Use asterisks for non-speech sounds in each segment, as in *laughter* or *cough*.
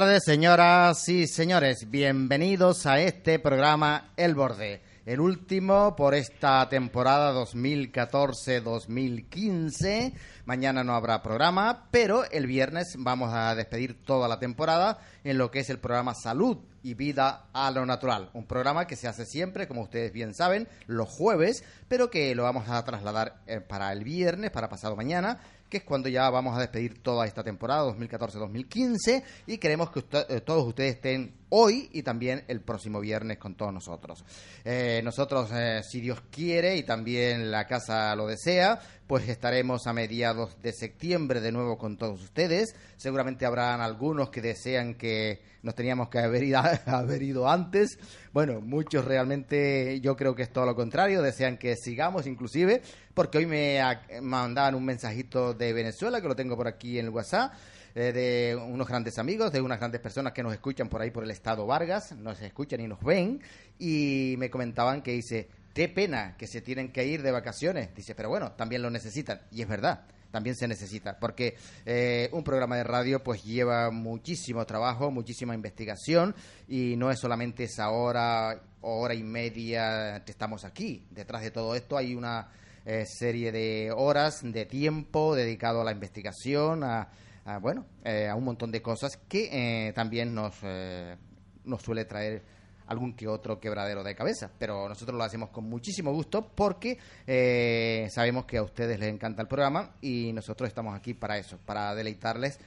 Tardes, señoras y señores. Bienvenidos a este programa El Borde, el último por esta temporada 2014-2015. Mañana no habrá programa, pero el viernes vamos a despedir toda la temporada en lo que es el programa Salud y Vida a lo Natural. Un programa que se hace siempre, como ustedes bien saben, los jueves, pero que lo vamos a trasladar eh, para el viernes, para pasado mañana, que es cuando ya vamos a despedir toda esta temporada 2014-2015 y queremos que usted- eh, todos ustedes estén hoy y también el próximo viernes con todos nosotros. Eh, nosotros, eh, si Dios quiere y también la casa lo desea, pues estaremos a mediados de septiembre de nuevo con todos ustedes. Seguramente habrán algunos que desean que nos teníamos que haber ido, *laughs* haber ido antes. Bueno, muchos realmente yo creo que es todo lo contrario, desean que sigamos inclusive, porque hoy me mandaban un mensajito de Venezuela, que lo tengo por aquí en el WhatsApp, eh, de unos grandes amigos, de unas grandes personas que nos escuchan por ahí por el estado Vargas, nos escuchan y nos ven, y me comentaban que dice, qué pena que se tienen que ir de vacaciones, dice, pero bueno, también lo necesitan, y es verdad. También se necesita, porque eh, un programa de radio pues lleva muchísimo trabajo, muchísima investigación y no es solamente esa hora, hora y media que estamos aquí. Detrás de todo esto hay una eh, serie de horas de tiempo dedicado a la investigación, a, a, bueno, eh, a un montón de cosas que eh, también nos, eh, nos suele traer algún que otro quebradero de cabeza, pero nosotros lo hacemos con muchísimo gusto porque eh, sabemos que a ustedes les encanta el programa y nosotros estamos aquí para eso, para deleitarles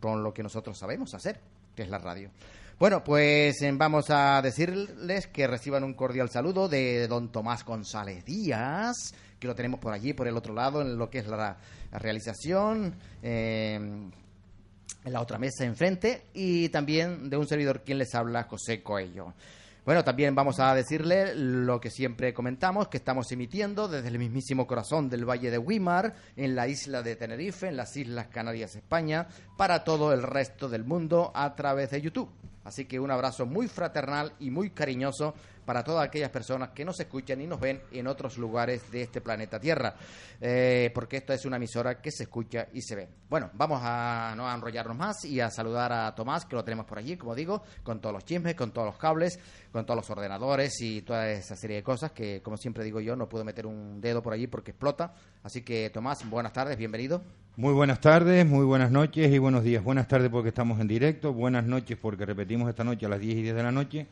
con lo que nosotros sabemos hacer, que es la radio. Bueno, pues eh, vamos a decirles que reciban un cordial saludo de don Tomás González Díaz, que lo tenemos por allí, por el otro lado, en lo que es la, realización. eh, en la otra mesa enfrente y también de un servidor quien les habla, José Coello. Bueno, también vamos a decirle lo que siempre comentamos, que estamos emitiendo desde el mismísimo corazón del Valle de Wimar, en la isla de Tenerife, en las Islas Canarias, España, para todo el resto del mundo a través de YouTube. Así que un abrazo muy fraternal y muy cariñoso para todas aquellas personas que nos escuchan y nos ven en otros lugares de este planeta Tierra, Eh, porque esta es una emisora que se escucha y se ve. Bueno, vamos a no a enrollarnos más y a saludar a Tomás, que lo tenemos por allí, como digo, con todos los chismes, con todos los cables, con todos los ordenadores y toda esa serie de cosas que, como siempre digo yo, no puedo meter un dedo por allí porque explota. Así que, Tomás, buenas tardes, bienvenido. Muy buenas tardes, muy buenas noches y buenos días. Buenas tardes porque estamos en directo, buenas noches porque repetimos esta noche a las 10 y 10 de la noche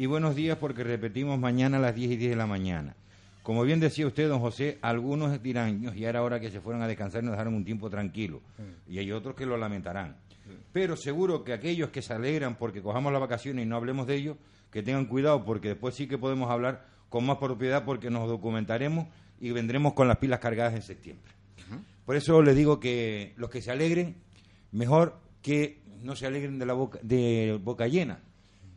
y buenos días porque repetimos mañana a las 10 y 10 de la mañana. Como bien decía usted, don José, algunos dirán, "No, ya era hora que se fueran a descansar y nos dejaron un tiempo tranquilo. Y hay otros que lo lamentarán. Pero seguro que aquellos que se alegran porque cojamos las vacaciones y no hablemos de ello, que tengan cuidado porque después sí que podemos hablar con más propiedad porque nos documentaremos y vendremos con las pilas cargadas en septiembre. Por eso les digo que los que se alegren, mejor que no se alegren de la boca, de boca llena,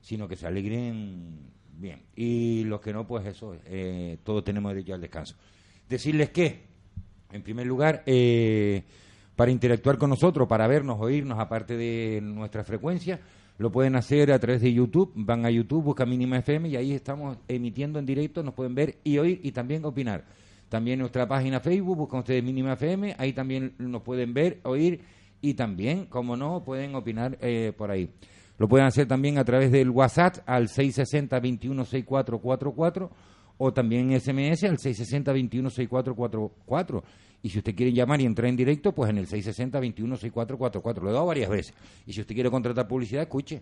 sino que se alegren bien. Y los que no, pues eso, eh, todos tenemos derecho al descanso. Decirles que, en primer lugar, eh, para interactuar con nosotros, para vernos, oírnos, aparte de nuestra frecuencia, lo pueden hacer a través de YouTube. Van a YouTube, buscan Mínima FM y ahí estamos emitiendo en directo, nos pueden ver y oír y también opinar. También nuestra página Facebook, buscan ustedes Mínima FM, ahí también nos pueden ver, oír y también, como no, pueden opinar eh, por ahí. Lo pueden hacer también a través del WhatsApp al 660-216444 o también SMS al 660-216444. Y si usted quiere llamar y entrar en directo, pues en el 660-216444. Lo he dado varias veces. Y si usted quiere contratar publicidad, escuche.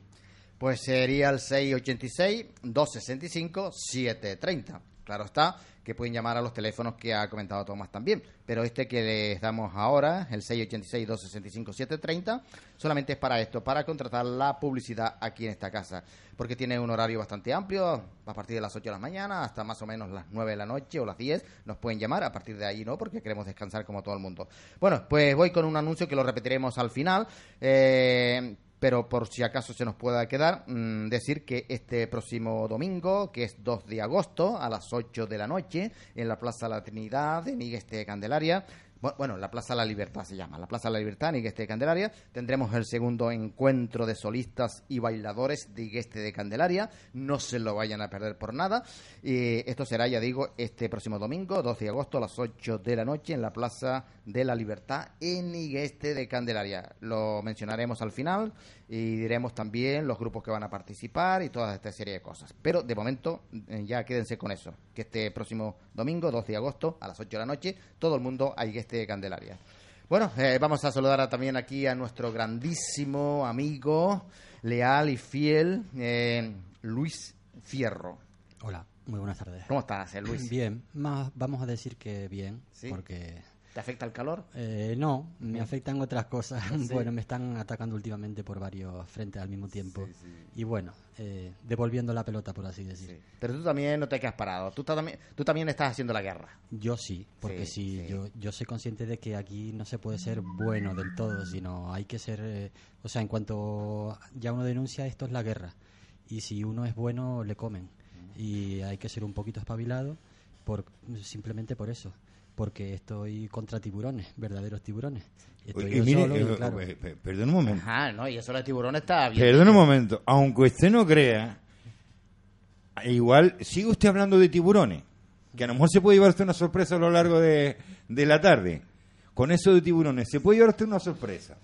Pues sería el 686-265-730. Claro está que pueden llamar a los teléfonos que ha comentado Tomás también. Pero este que les damos ahora, el 686-265-730, solamente es para esto, para contratar la publicidad aquí en esta casa. Porque tiene un horario bastante amplio, a partir de las 8 de la mañana hasta más o menos las 9 de la noche o las 10. Nos pueden llamar, a partir de ahí no, porque queremos descansar como todo el mundo. Bueno, pues voy con un anuncio que lo repetiremos al final. Eh, pero por si acaso se nos pueda quedar, mm, decir que este próximo domingo, que es 2 de agosto, a las 8 de la noche, en la Plaza La Trinidad de Nigueste de Candelaria, bueno, la Plaza La Libertad se llama, la Plaza La Libertad, Nigueste de Candelaria, tendremos el segundo encuentro de solistas y bailadores de Nigueste de Candelaria, no se lo vayan a perder por nada, y esto será, ya digo, este próximo domingo, 12 de agosto, a las 8 de la noche, en la Plaza de la Libertad, en Nigueste de Candelaria. Lo mencionaremos al final y diremos también los grupos que van a participar y toda esta serie de cosas. Pero de momento eh, ya quédense con eso, que este próximo domingo, 12 de agosto, a las 8 de la noche, todo el mundo a Nigueste de Candelaria. Bueno, eh, vamos a saludar a- también aquí a nuestro grandísimo amigo, leal y fiel, eh, Luis Fierro. Hola, muy buenas tardes. ¿Cómo estás, eh, Luis? Bien, más vamos a decir que bien, ¿Sí? porque ¿Te afecta el calor? eh, no, me afectan otras cosas. *laughs* Sí. Bueno, me están atacando últimamente por varios frentes al mismo tiempo. Y bueno, eh, devolviendo la pelota, por así decir. Pero tú también no te quedas parado. Tú, ta- también, tú también estás haciendo la guerra. Yo sí, porque sí. Yo, yo soy consciente de que aquí no se puede ser bueno del todo, sino hay que ser, eh, o sea, en cuanto ya uno denuncia, esto es la guerra. Y si uno es bueno, le comen. Y hay que ser un poquito espabilado por, simplemente por eso. Porque estoy contra tiburones, verdaderos tiburones. Estoy Y mire, solo y, eh, claro, eh, pe- perdón un momento. Ajá, no, y eso de tiburón está bien. Perdón un momento. Aunque usted no crea, igual sigue usted hablando de tiburones. Que a lo mejor se puede llevar usted una sorpresa a lo largo de, de la tarde. Con eso de tiburones, se puede llevar usted una sorpresa.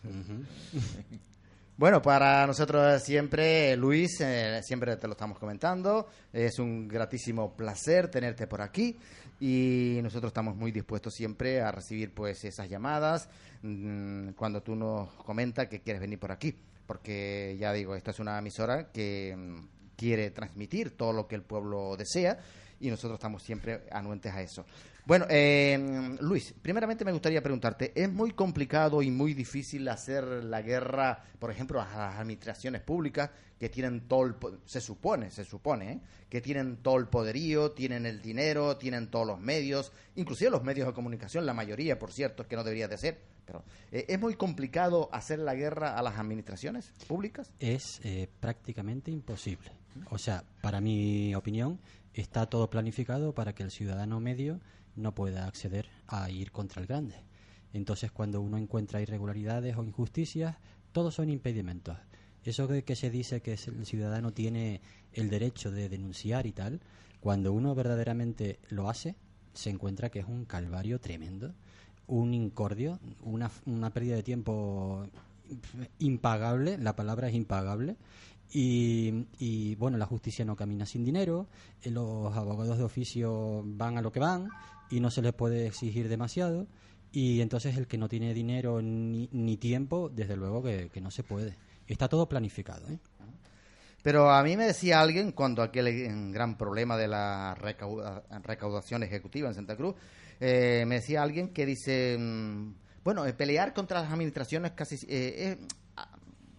Bueno, para nosotros siempre, Luis, eh, siempre te lo estamos comentando, es un gratísimo placer tenerte por aquí y nosotros estamos muy dispuestos siempre a recibir pues esas llamadas mm, cuando tú nos comentas que quieres venir por aquí, porque ya digo, esta es una emisora que mm, quiere transmitir todo lo que el pueblo desea y nosotros estamos siempre anuentes a eso. Bueno, eh, Luis, primeramente me gustaría preguntarte, ¿es muy complicado y muy difícil hacer la guerra, por ejemplo, a las administraciones públicas que tienen todo el, se supone, se supone, ¿eh? que tienen todo el poderío, tienen el dinero, tienen todos los medios, inclusive los medios de comunicación, la mayoría, por cierto, es que no debería de ser, pero eh, ¿es muy complicado hacer la guerra a las administraciones públicas? es eh, prácticamente imposible. O sea, para mi opinión, está todo planificado para que el ciudadano medio no pueda acceder a ir contra el grande. Entonces, cuando uno encuentra irregularidades o injusticias, todos son impedimentos. Eso de que se dice que el ciudadano tiene el derecho de denunciar y tal, cuando uno verdaderamente lo hace, se encuentra que es un calvario tremendo, un incordio, una, una pérdida de tiempo impagable, la palabra es impagable. Y, y, bueno, la justicia no camina sin dinero, eh, los abogados de oficio van a lo que van y no se les puede exigir demasiado. Y entonces el que no tiene dinero ni, ni tiempo, desde luego que, que no se puede. Está todo planificado. ¿eh? Pero a mí me decía alguien, cuando aquel gran problema de la recauda- recaudación ejecutiva en Santa Cruz, eh, me decía alguien que dice, mm, bueno, eh, pelear contra las administraciones casi... eh,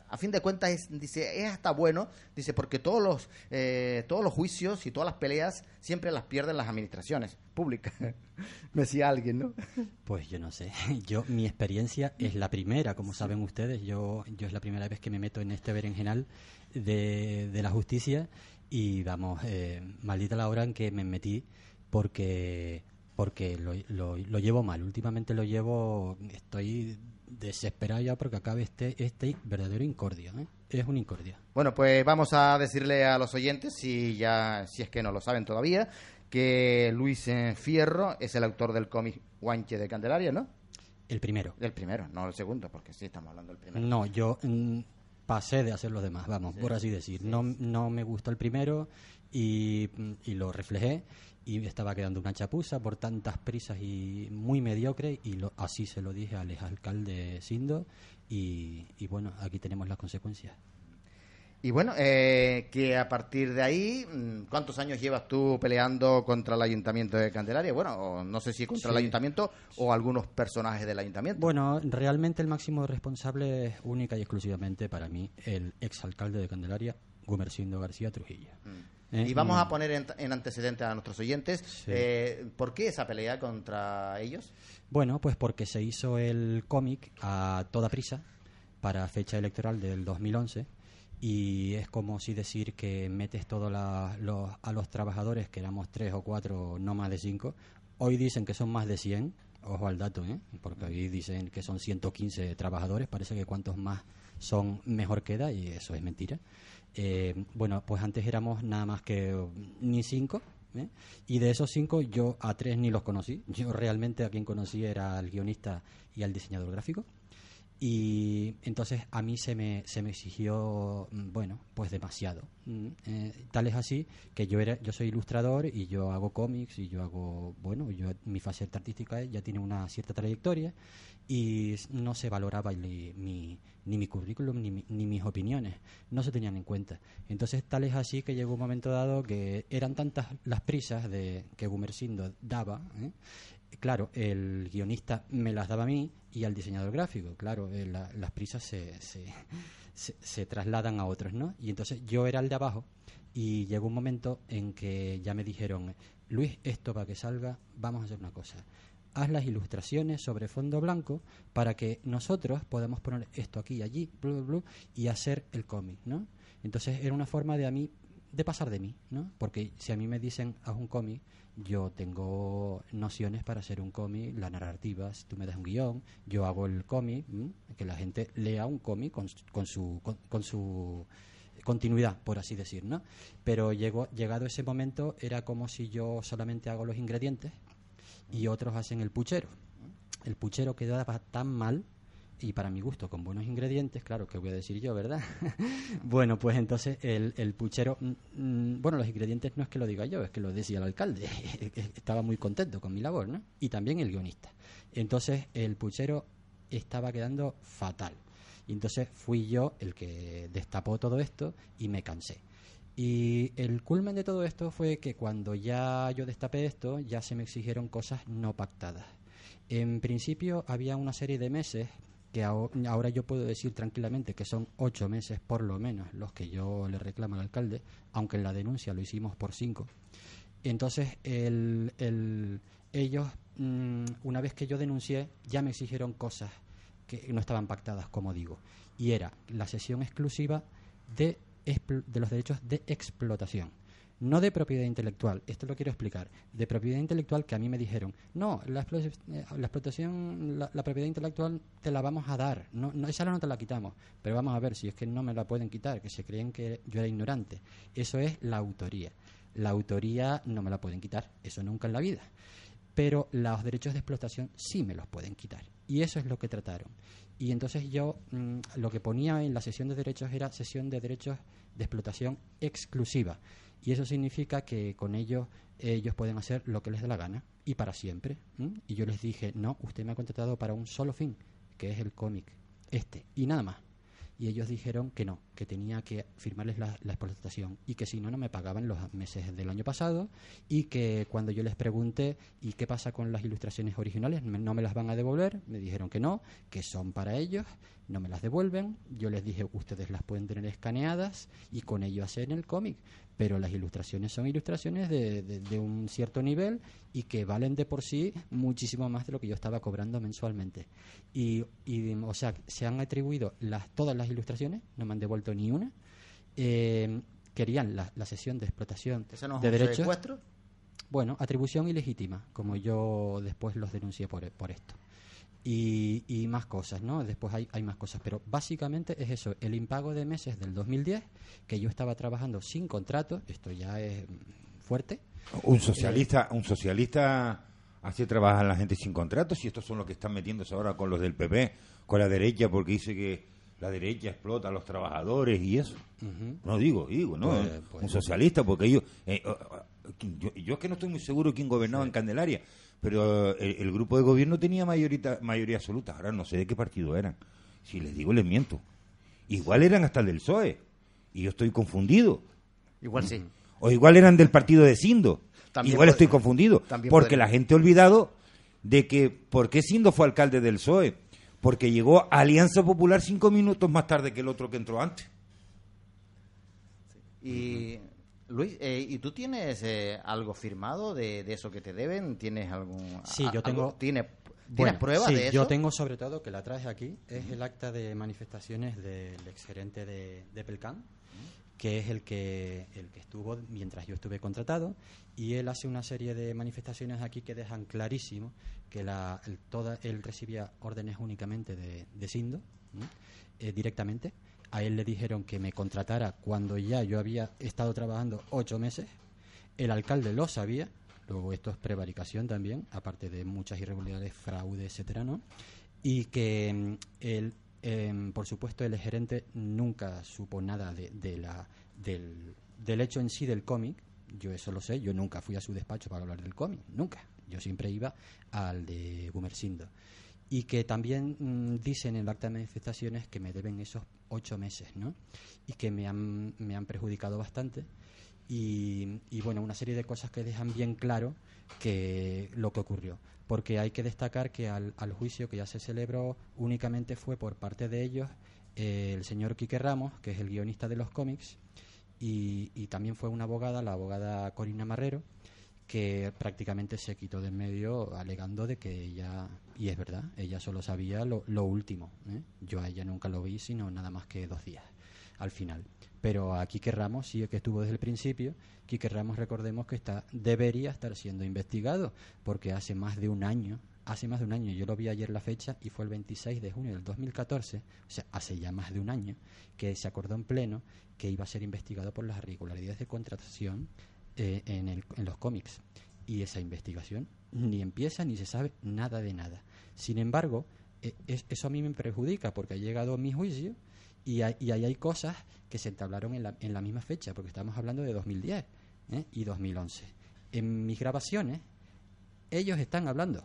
a, fin de cuentas, es, dice, es hasta bueno, dice, porque todos los, eh, todos los juicios y todas las peleas siempre las pierden las administraciones públicas. *laughs* me decía alguien, ¿no? Pues yo no sé. *laughs* Yo mi experiencia es la primera, como saben ustedes. Yo yo es la primera vez que me meto en este berenjenal de, de la justicia y vamos, eh, maldita la hora en que me metí porque porque lo, lo, lo llevo mal. Últimamente lo llevo, estoy desesperado ya porque acabe este este verdadero incordio. ¿eh? Es un incordio. Bueno, pues vamos a decirle a los oyentes, si ya, si es que no lo saben todavía, que Luis Fierro es el autor del cómic Guanche de Candelaria, ¿no? El primero. Del primero, no el segundo, porque sí estamos hablando del primero. No, yo mm, pasé de hacer los demás, vamos, por así decir. No, no me gustó el primero y, y lo reflejé y estaba quedando una chapuza por tantas prisas y muy mediocre y lo, así se lo dije al alcalde Sindo y, y bueno, aquí tenemos las consecuencias. Y bueno, eh, que a partir de ahí, mm, ¿cuántos años llevas tú peleando contra el Ayuntamiento de Candelaria? Bueno, no sé si contra el Sí. Ayuntamiento o algunos personajes del Ayuntamiento. Bueno, realmente el máximo responsable es única y exclusivamente para mí el exalcalde de Candelaria, Gumersindo García Trujillo. ¿Eh? y vamos Mm. a poner en, en antecedentes a nuestros oyentes. Sí. eh, ¿Por qué esa pelea contra ellos? Bueno, pues porque se hizo el cómic a toda prisa para fecha electoral del 2011 y es como si decir que metes todos los, a los trabajadores, que éramos tres o cuatro, no más de cinco. Hoy dicen que son más de 100, ojo al dato, ¿eh? porque hoy dicen que son 115 trabajadores, parece que cuantos más son mejor queda y eso es mentira. Eh, bueno, pues antes éramos nada más que mm, ni cinco, ¿eh? y de esos cinco yo a tres ni los conocí. Yo realmente a quien conocí era al guionista y al diseñador gráfico. Y entonces a mí se me, se me exigió, mm, bueno, pues demasiado. Mm, eh, tal es así que yo era yo soy ilustrador y yo hago cómics y yo hago, bueno, yo mi faceta artística ya tiene una cierta trayectoria y no se valoraba li- mi, ni mi currículum ni, ni mis opiniones, no se tenían en cuenta. Entonces tal es así que llegó un momento dado que eran tantas las prisas de que Gumersindo daba, ¿eh? Claro, el guionista me las daba a mí y al diseñador gráfico. Claro, eh, la- las prisas se, se, trasladan a otros, ¿no? Y entonces yo era el de abajo y llegó un momento en que ya me dijeron, Luis, esto para que salga, vamos a hacer una cosa. Haz las ilustraciones sobre fondo blanco para que nosotros podamos poner esto aquí y allí, blu, blu, y hacer el cómic, ¿no? Entonces era una forma de a mí de pasar de mí, ¿no? Porque si a mí me dicen haz un cómic, yo tengo nociones para hacer un cómic, la narrativa, si tú me das un guion, yo hago el cómic, que la gente lea un cómic con, su- con su con, con su continuidad, por así decir, ¿no? Pero llegó, llegado ese momento era como si yo solamente hago los ingredientes y otros hacen el puchero. El puchero quedaba tan mal y para mi gusto con buenos ingredientes, claro, que voy a decir yo, ¿verdad? *laughs* bueno, pues entonces el, el puchero, mm, mm, bueno, los ingredientes no es que lo diga yo, es que lo decía el alcalde, *laughs* estaba muy contento con mi labor, ¿no? Y también el guionista. Entonces el puchero estaba quedando fatal. Y entonces fui yo el que destapó todo esto y me cansé. Y el culmen de todo esto fue que cuando ya yo destapé esto, ya se me exigieron cosas no pactadas. En principio había una serie de meses que aho- ahora yo puedo decir tranquilamente que son ocho meses por lo menos los que yo le reclamo al alcalde, aunque en la denuncia lo hicimos por cinco. Entonces, el, el- ellos, mm, una vez que yo denuncié, ya me exigieron cosas que no estaban pactadas, como digo. Y era la sesión exclusiva de, de los derechos de explotación. No de propiedad intelectual, esto lo quiero explicar. De propiedad intelectual que a mí me dijeron, no, la, eh, la explotación, la, la propiedad intelectual te la vamos a dar, no, no, esa no te la quitamos, pero vamos a ver si es que no me la pueden quitar, que se creen que yo era ignorante. Eso es la autoría. La autoría no me la pueden quitar, eso nunca en la vida. Pero los derechos de explotación sí me los pueden quitar. Y eso es lo que trataron. Y entonces yo mm, lo que ponía en la sesión de derechos era sesión de derechos de explotación exclusiva. Y eso significa que con ellos ellos pueden hacer lo que les dé la gana y para siempre. Y yo les dije, no, usted me ha contratado para un solo fin, que es el cómic, este, y nada más. Y ellos dijeron que no, que tenía que firmarles la, la y que si no, no me pagaban los meses del año pasado y que cuando yo les pregunté ¿y qué pasa con las ilustraciones originales? ¿No me las van a devolver? Me dijeron que no, que son para ellos, no me las devuelven. Yo les dije, ustedes las pueden tener escaneadas y con ello hacer el cómic, pero las ilustraciones son ilustraciones de, de- de un cierto nivel y que valen de por sí muchísimo más de lo que yo estaba cobrando mensualmente. Y, y, o sea, se han atribuido las, todas las ilustraciones, no me han devuelto ni una. Eh, querían la, la sesión de explotación ¿Eso no es de un derechos. secuestro? Bueno, atribución ilegítima, como yo después los denuncié por, por esto. Y, y más cosas, ¿no? Después hay, hay más cosas, pero básicamente es eso, el impago de meses del 2010, que yo estaba trabajando sin contrato, esto ya es fuerte, Un socialista, un socialista así trabaja la gente sin contratos y estos son los que están metiéndose ahora con los del PP, con la derecha, porque dice que la derecha explota a los trabajadores y eso. No digo, digo, ¿no? Pues- Eh, pues- un socialista, porque ellos... eh, eh, eh, yo, yo es que no estoy muy seguro quién gobernaba en Candelaria, pero eh, el, el grupo de gobierno tenía mayorita, mayoría absoluta. Ahora no sé de qué partido eran. Si les digo, les miento. Igual eran hasta el del PSOE. Y yo estoy confundido. Igual sí. O igual eran del partido de Sindo. También igual puede estoy confundido. También porque puede la gente ha olvidado de que, ¿por qué Sindo fue alcalde del PSOE? Porque llegó a Alianza Popular cinco minutos más tarde que el otro que entró antes. Y Luis, eh, ¿y tú tienes eh, algo firmado de, de eso que te deben? ¿Tienes algún Sí, a- yo tengo- algo- ¿Tienes, ¿tienes Bueno, pruebas sí, de eso? Yo tengo sobre todo, que la traje aquí, es el acta de manifestaciones del exgerente de, de Pelcán, que es el que, el que estuvo mientras yo estuve contratado, y él hace una serie de manifestaciones aquí que dejan clarísimo que la, el- toda, él recibía órdenes únicamente de, de Sindo, eh, directamente. A él le dijeron que me contratara cuando ya yo había estado trabajando ocho meses. El alcalde lo sabía, luego esto es prevaricación también, aparte de muchas irregularidades, fraude, etcétera, ¿no? Y que mm, él, em, por supuesto, el gerente nunca supo nada de, de la, del, del hecho en sí del cómic. Yo eso lo sé, yo nunca fui a su despacho para hablar del cómic, nunca. Yo siempre iba al de Gumersindo. Y que también mm, dicen en el acta de manifestaciones que me deben esos ocho meses, ¿no? Y que me han, me han perjudicado bastante y, y, bueno, una serie de cosas que dejan bien claro que lo que ocurrió. Porque hay que destacar que al, al juicio que ya se celebró únicamente fue por parte de ellos eh, el señor Quique Ramos, que es el guionista de los cómics, y, y también fue una abogada, la abogada Corina Marrero, que prácticamente se quitó de en medio alegando de que ella, y es verdad, ella solo sabía lo, lo último. ¿eh? Yo a ella nunca lo vi, sino nada más que dos días al final. Pero a Quique Ramos sí que estuvo desde el principio. Quique Ramos, recordemos que está debería estar siendo investigado, porque hace más de un año, hace más de un año, yo lo vi ayer la fecha y fue el 26 de junio del 2014, o sea, hace ya más de un año, que se acordó en pleno que iba a ser investigado por las irregularidades de contratación eh, en, el- en los cómics. Y esa investigación ni empieza ni se sabe nada de nada. Sin embargo, eh, es- eso a mí me perjudica porque ha llegado mi juicio y, hay- ahí hay cosas que se entablaron en la, en la misma fecha, porque estamos hablando de 2010 ¿eh? y 2011. En mis grabaciones, ellos están hablando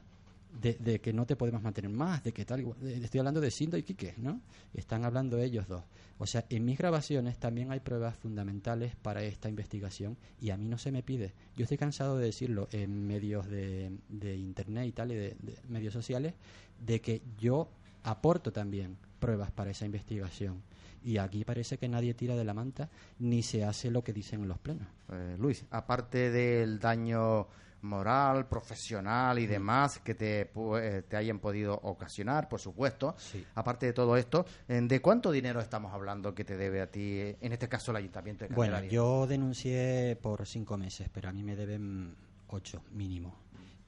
de, de que no te podemos mantener más, de que tal. Estoy hablando de Sindo y Quique, ¿no? Están hablando ellos dos. O sea, en mis grabaciones también hay pruebas fundamentales para esta investigación y a mí no se me pide. Yo estoy cansado de decirlo en medios de, de internet y tal, y de, de medios sociales, de que yo aporto también pruebas para esa investigación. Y aquí parece que nadie tira de la manta ni se hace lo que dicen en los plenos. Eh, Luis, aparte del daño moral, profesional y demás que te, eh, te hayan podido ocasionar, por supuesto, Sí. aparte de todo esto, eh, ¿de cuánto dinero estamos hablando que te debe a ti, en este caso el Ayuntamiento de Bueno, Candelaria? yo denuncié por cinco meses, pero a mí me deben ocho mínimo.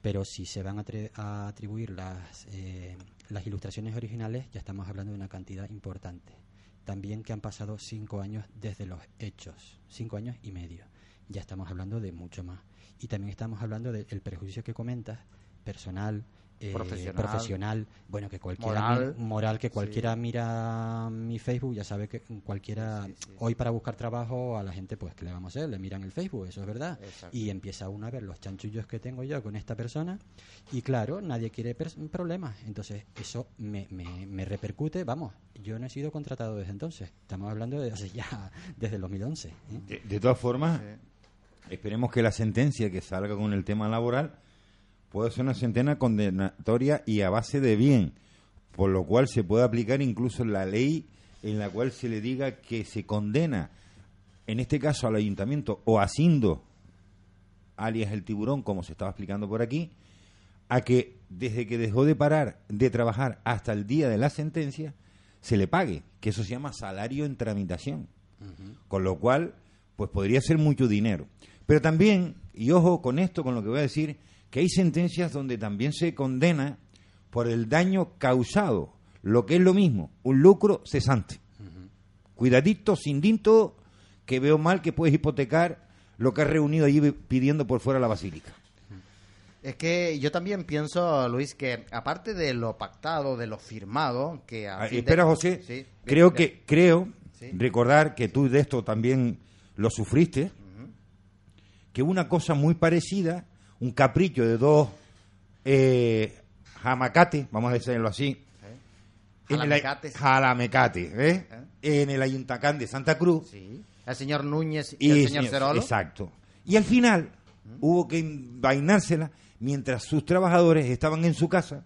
Pero si se van a, a atribuir las, eh, las ilustraciones originales, ya estamos hablando de una cantidad importante. También que han pasado cinco años desde los hechos, cinco años y medio. Ya estamos hablando de mucho más. Y también estamos hablando del perjuicio que comentas, personal, eh, Profesional. profesional, bueno, que cualquiera Moral. mi- moral que cualquiera mira mi Facebook, ya sabe que cualquiera Sí, sí. hoy para buscar trabajo a la gente pues que le vamos a hacer, le miran el Facebook, eso es verdad, Exacto. y empieza uno a ver los chanchullos que tengo yo con esta persona y claro, nadie quiere problemas, entonces eso me, me, me repercute, vamos, yo no he sido contratado desde entonces, estamos hablando de hace ya *laughs* desde el 2011. ¿eh? De, de todas formas, esperemos que la sentencia que salga con el tema laboral pueda ser una sentencia condenatoria y a base de bien, por lo cual se puede aplicar incluso la ley en la cual se le diga que se condena, en este caso al ayuntamiento o a Sindo, alias el tiburón, como se estaba explicando por aquí, a que desde que dejó de parar de trabajar hasta el día de la sentencia, se le pague, que eso se llama salario en tramitación. Con lo cual, pues podría ser mucho dinero. Pero también, y ojo con esto, con lo que voy a decir, que hay sentencias donde también se condena por el daño causado, lo que es lo mismo, un lucro cesante. Cuidadito, sin dinto, que veo mal que puedes hipotecar lo que has reunido allí pidiendo por fuera la basílica. Es que yo también pienso, Luis, que aparte de lo pactado, de lo firmado, que a Ah, de- espera, José. Sí, creo bien, que creo Sí. recordar que tú de esto también lo sufriste. Que una cosa muy parecida, un capricho de dos eh, jamacates, vamos a decirlo así. en el Jalamecates. Jalamecates, ¿eh? En el Ayuntacán de Santa Cruz. Sí. El señor Núñez y, el señor Cerolo. Exacto. Y al final hubo que envainársela mientras sus trabajadores estaban en su casa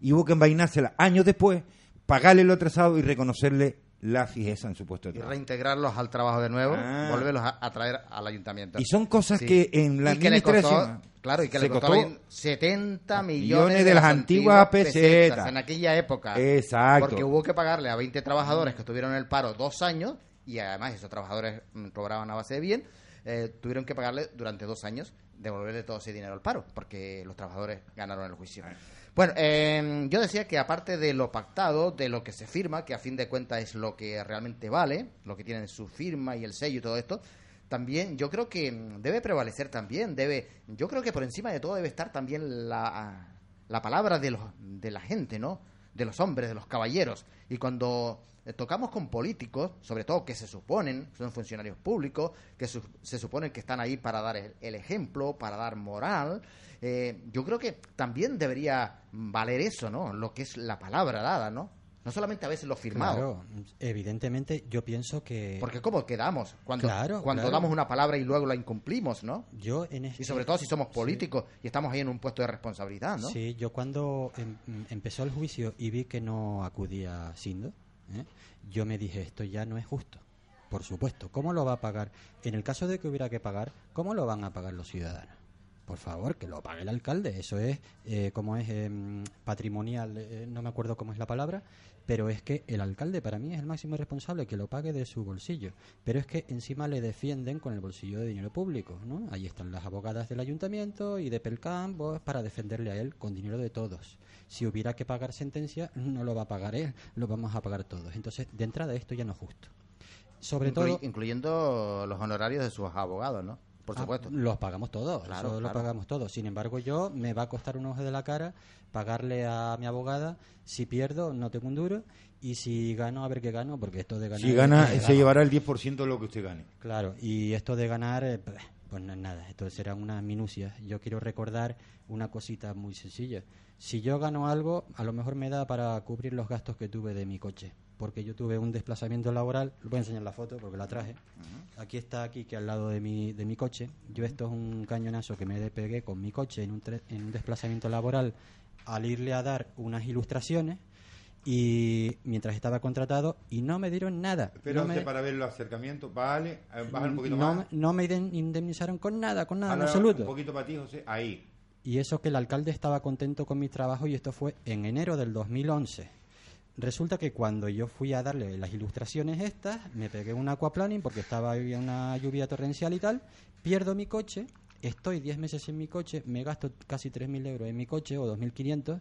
y hubo que envainársela años después, pagarle lo atrasado y reconocerle la fijeza en su puesto de Y trabajo. reintegrarlos al trabajo de nuevo, Ah. volverlos a, a traer al ayuntamiento. Y son cosas Sí. que en la Y le costó- administración claro, y que le costó, costó 20 70 millones, millones de las antiguas pesetas. en aquella época. Exacto. Porque hubo que pagarle a 20 trabajadores que estuvieron en el paro dos años y además esos trabajadores mm, cobraban a base de bien. eh, tuvieron que pagarle durante dos años devolverle todo ese dinero al paro porque los trabajadores ganaron el juicio. Bueno, eh, yo decía que aparte de lo pactado, de lo que se firma, que a fin de cuentas es lo que realmente vale, lo que tiene su firma y el sello y todo esto, también yo creo que mm, debe prevalecer también, debe, yo creo que por encima de todo debe estar también la, la palabra de, los, de la gente, ¿no? De los hombres, de los caballeros. Y cuando eh, tocamos con políticos, sobre todo que se suponen, son funcionarios públicos, que su- se suponen que están ahí para dar el, el ejemplo, para dar moral, eh, yo creo que también debería valer eso, ¿no? Lo que es la palabra dada, ¿no? No solamente a veces lo firmado. Claro, evidentemente yo pienso que Porque ¿cómo quedamos cuando, Claro, cuando claro. damos una palabra y luego la incumplimos, ¿no? yo en este Y sobre todo si somos políticos y estamos ahí en un puesto de responsabilidad, ¿no? Sí, yo cuando em- em- empezó el juicio y vi que no acudía Sindo, ¿eh? yo me dije, esto ya no es justo. Por supuesto, ¿cómo lo va a pagar? En el caso de que hubiera que pagar, ¿cómo lo van a pagar los ciudadanos? Por favor, que lo pague el alcalde. Eso es, eh, como es em, patrimonial, eh, no me acuerdo cómo es la palabra, pero es que el alcalde para mí es el máximo responsable, que lo pague de su bolsillo. Pero es que encima le defienden con el bolsillo de dinero público, ¿no? Ahí están las abogadas del ayuntamiento y de Pelcam pues, para defenderle a él con dinero de todos. Si hubiera que pagar sentencia, no lo va a pagar él, lo vamos a pagar todos. Entonces, de entrada, esto ya no es justo. Sobre todo, incluyendo los honorarios de sus abogados, ¿no? Por Ah, supuesto. los pagamos todos, Claro, eso lo pagamos todos. Sin embargo, yo me va a costar un ojo de la cara pagarle a mi abogada. Si pierdo, no tengo un duro. Y si gano, a ver qué gano, porque esto de ganar. Si gana, se gano. llevará el 10% de lo que usted gane. Claro, y esto de ganar, eh, pues pues no es nada, esto será una minucia. Yo quiero recordar una cosita muy sencilla. Si yo gano algo, a lo mejor me da para cubrir los gastos que tuve de mi coche, porque yo tuve un desplazamiento laboral, le voy a enseñar la foto porque la traje. Aquí está aquí que al lado de mi de mi coche. Yo esto es un cañonazo que me pegué con mi coche en un tre- en un desplazamiento laboral al irle a dar unas ilustraciones y mientras estaba contratado y no me dieron nada. Espera No me- para ver los acercamientos. Vale, eh, baja un poquito no, más. no me indemnizaron con nada, con nada, en absoluto. Un poquito para ti, José. Ahí. Y eso que el alcalde estaba contento con mi trabajo y esto fue en enero del 2011. Resulta que cuando yo fui a darle las ilustraciones estas, me pegué un aquaplaning porque estaba había una lluvia torrencial y tal, pierdo mi coche, estoy 10 meses en mi coche, me gasto casi 3.000 euros en mi coche o 2.500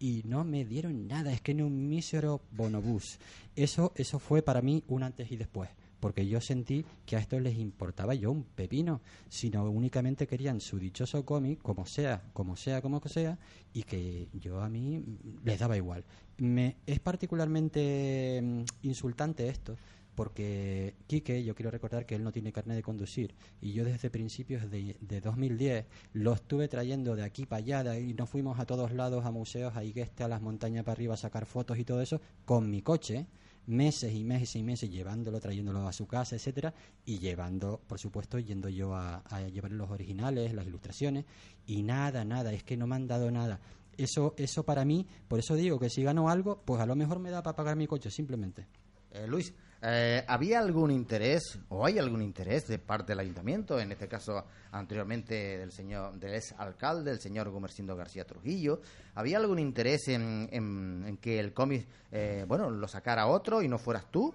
y no me dieron nada, es que ni un mísero bonobús. Eso, eso fue para mí un antes y después, porque yo sentí que a esto les importaba yo un pepino, sino únicamente querían su dichoso cómic, como sea, como sea, como sea, y que yo a mí les daba igual. Me, es particularmente mm, insultante esto, porque Quique, yo quiero recordar que él no tiene carnet de conducir y yo desde principios de, de 2010 lo estuve trayendo de aquí para allá de- y nos fuimos a todos lados, a museos, a Igueste, a las montañas para arriba a sacar fotos y todo eso con mi coche meses y meses y meses llevándolo, trayéndolo a su casa, etcétera, y llevando, por supuesto, yendo yo a, a llevar los originales, las ilustraciones, y nada, nada, es que no me han dado nada. Eso, eso para mí, por eso digo que si gano algo, pues a lo mejor me da para pagar mi coche, simplemente. Eh, Luis, eh, ¿había algún interés o hay algún interés de parte del ayuntamiento, en este caso anteriormente del señor del ex alcalde, el señor Gumercindo García Trujillo? ¿Había algún interés en, en- en que el cómic, eh, bueno, lo sacara otro y no fueras tú?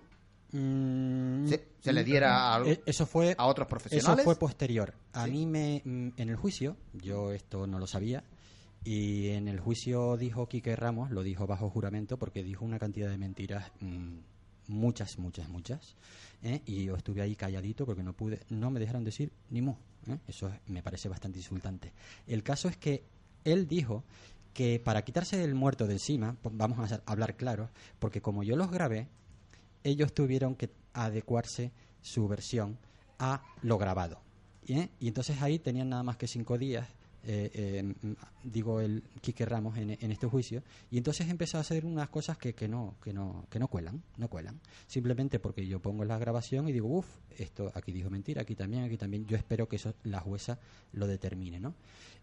Mm, ¿Se, se le diera a, Eh, eso fue a otros Eso profesionales? fue posterior. A Sí. mí me mm, en el juicio, yo esto no lo sabía, y en el juicio dijo Quique Ramos, lo dijo bajo juramento porque dijo una cantidad de mentiras, mm, muchas, muchas, muchas, ¿eh? y yo estuve ahí calladito porque no pude, no me dejaron decir ni mu. ¿eh? Eso es- me parece bastante insultante. El caso es que él dijo que para quitarse el muerto de encima, vamos a hablar claro, porque como yo los grabé, ellos tuvieron que adecuarse su versión a lo grabado. ¿eh? Y entonces ahí tenían nada más que cinco días, digo el Quique Ramos en, este juicio, y entonces empezó a hacer unas cosas que, que no que no que no cuelan, no cuelan. Simplemente porque yo pongo la grabación y digo, uff, esto aquí dijo mentira, aquí también, aquí también. Yo espero que eso la jueza lo determine, ¿no?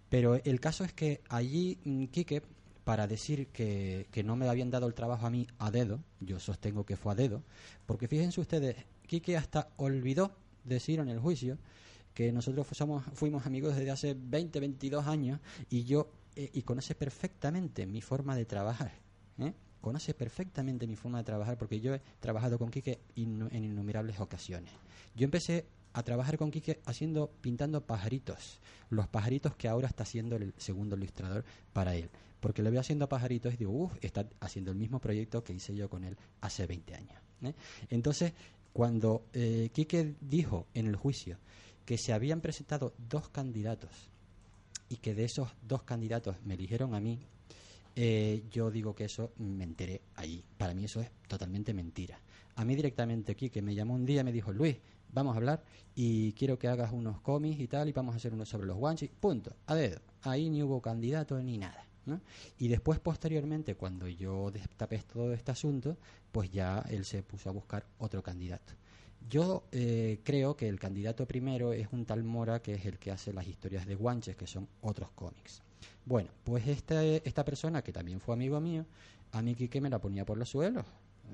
Pero el caso es que allí mm, Quique para decir que, que no me habían dado el trabajo a mí a dedo, yo sostengo que fue a dedo, porque fíjense ustedes, Quique hasta olvidó decir en el juicio que nosotros fu- somos, fuimos amigos desde hace 20, 22 años y yo eh, y conoce perfectamente mi forma de trabajar. ¿eh? Conoce perfectamente mi forma de trabajar porque yo he trabajado con Quique en innumerables ocasiones. Yo empecé a trabajar con Quique haciendo, pintando pajaritos, los pajaritos que ahora está haciendo el segundo ilustrador para él. Porque le veo haciendo pajaritos y digo, uff, está haciendo el mismo proyecto que hice yo con él hace 20 años. ¿eh? Entonces, cuando Quique dijo en el juicio que se habían presentado dos candidatos y que de esos dos candidatos me eligieron a mí, eh, yo digo que eso me enteré allí. Para mí eso es totalmente mentira. A mí directamente Quique me llamó un día y me dijo, Luis, vamos a hablar y quiero que hagas unos cómics y tal y vamos a hacer uno sobre los guanchis. Punto, a dedo. Ahí ni hubo candidato ni nada. ¿no? Y después, posteriormente, cuando yo destapé todo este asunto, pues ya él se puso a buscar otro candidato. Yo eh, creo que el candidato primero es un tal Mora, que es el que hace las historias de Guanches, que son otros cómics. Bueno, pues esta, esta persona, que también fue amigo mío, a mí Quique me la ponía por los suelos.